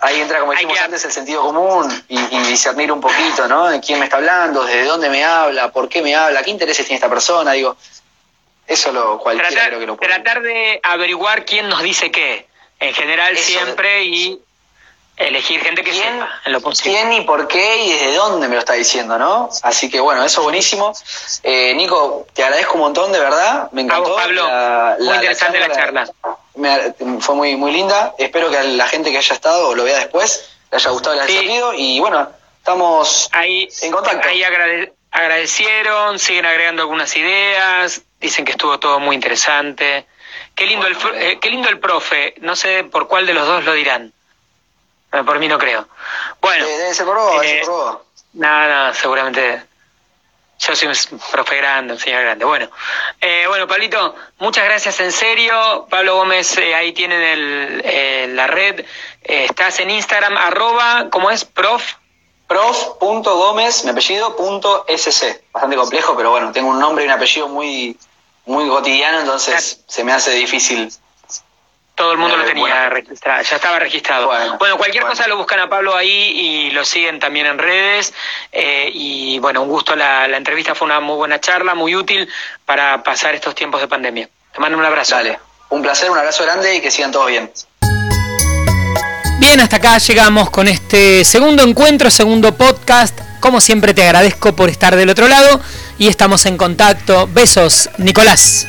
Speaker 2: ahí entra, como dijimos antes, el sentido común y, discernir un poquito, ¿no? De quién me está hablando, desde dónde me habla, por qué me habla, qué intereses tiene esta persona. Digo, eso lo cualquiera
Speaker 1: tratar,
Speaker 2: creo que lo
Speaker 1: puede. Tratar de averiguar quién nos dice qué, en general siempre, y elegir gente que
Speaker 2: ¿Quién,
Speaker 1: sepa en lo posible.
Speaker 2: ¿Quién y por qué y desde dónde me lo está diciendo, no? Así que bueno, eso es buenísimo. Eh, Nico, te agradezco un montón, de verdad. Me encantó.
Speaker 1: vos, Pablo.
Speaker 2: La-
Speaker 1: Muy
Speaker 2: la-
Speaker 1: interesante la charla.
Speaker 2: me- fue muy, muy linda. Espero que a la gente que haya estado o lo vea después le haya gustado el
Speaker 1: Sí.
Speaker 2: Y bueno, estamos
Speaker 1: Ahí,
Speaker 2: en contacto.
Speaker 1: ahí agrade- agradecieron, siguen agregando algunas ideas, dicen que estuvo todo muy interesante. Qué lindo, el, fr- eh, qué lindo el profe, no sé por cuál de los dos lo dirán. Eh, Por mí no creo. Bueno,
Speaker 2: Eh, debe ser por vos, debe
Speaker 1: eh,
Speaker 2: ser por vos.
Speaker 1: nada, no, seguramente. Yo soy un profe grande, un señor grande. Bueno, eh, bueno, Pablito, muchas gracias en serio. Pablo Gómez, eh, ahí tienen el, eh, la red. Estás en Instagram, arroba, ¿cómo es? Prof.
Speaker 2: Prof.gómez, mi apellido, punto SC. Bastante complejo, pero bueno, tengo un nombre y un apellido muy, muy cotidiano, entonces se me hace difícil.
Speaker 1: Todo el mundo lo
Speaker 2: Eh,
Speaker 1: tenía
Speaker 2: bueno.
Speaker 1: registrado, ya estaba registrado. Bueno,
Speaker 2: Bueno,
Speaker 1: cualquier
Speaker 2: bueno.
Speaker 1: cosa lo buscan a Pablo ahí y lo siguen también en redes. eh, y bueno, un gusto, la, la entrevista fue una muy buena charla, muy útil para pasar estos tiempos de pandemia. Te mando un abrazo.
Speaker 2: Dale, un placer, un abrazo grande y que sigan todos bien.
Speaker 1: Bien, hasta acá llegamos con este segundo encuentro, segundo podcast. Como siempre te agradezco por estar del otro lado y estamos en contacto. Besos, Nicolás.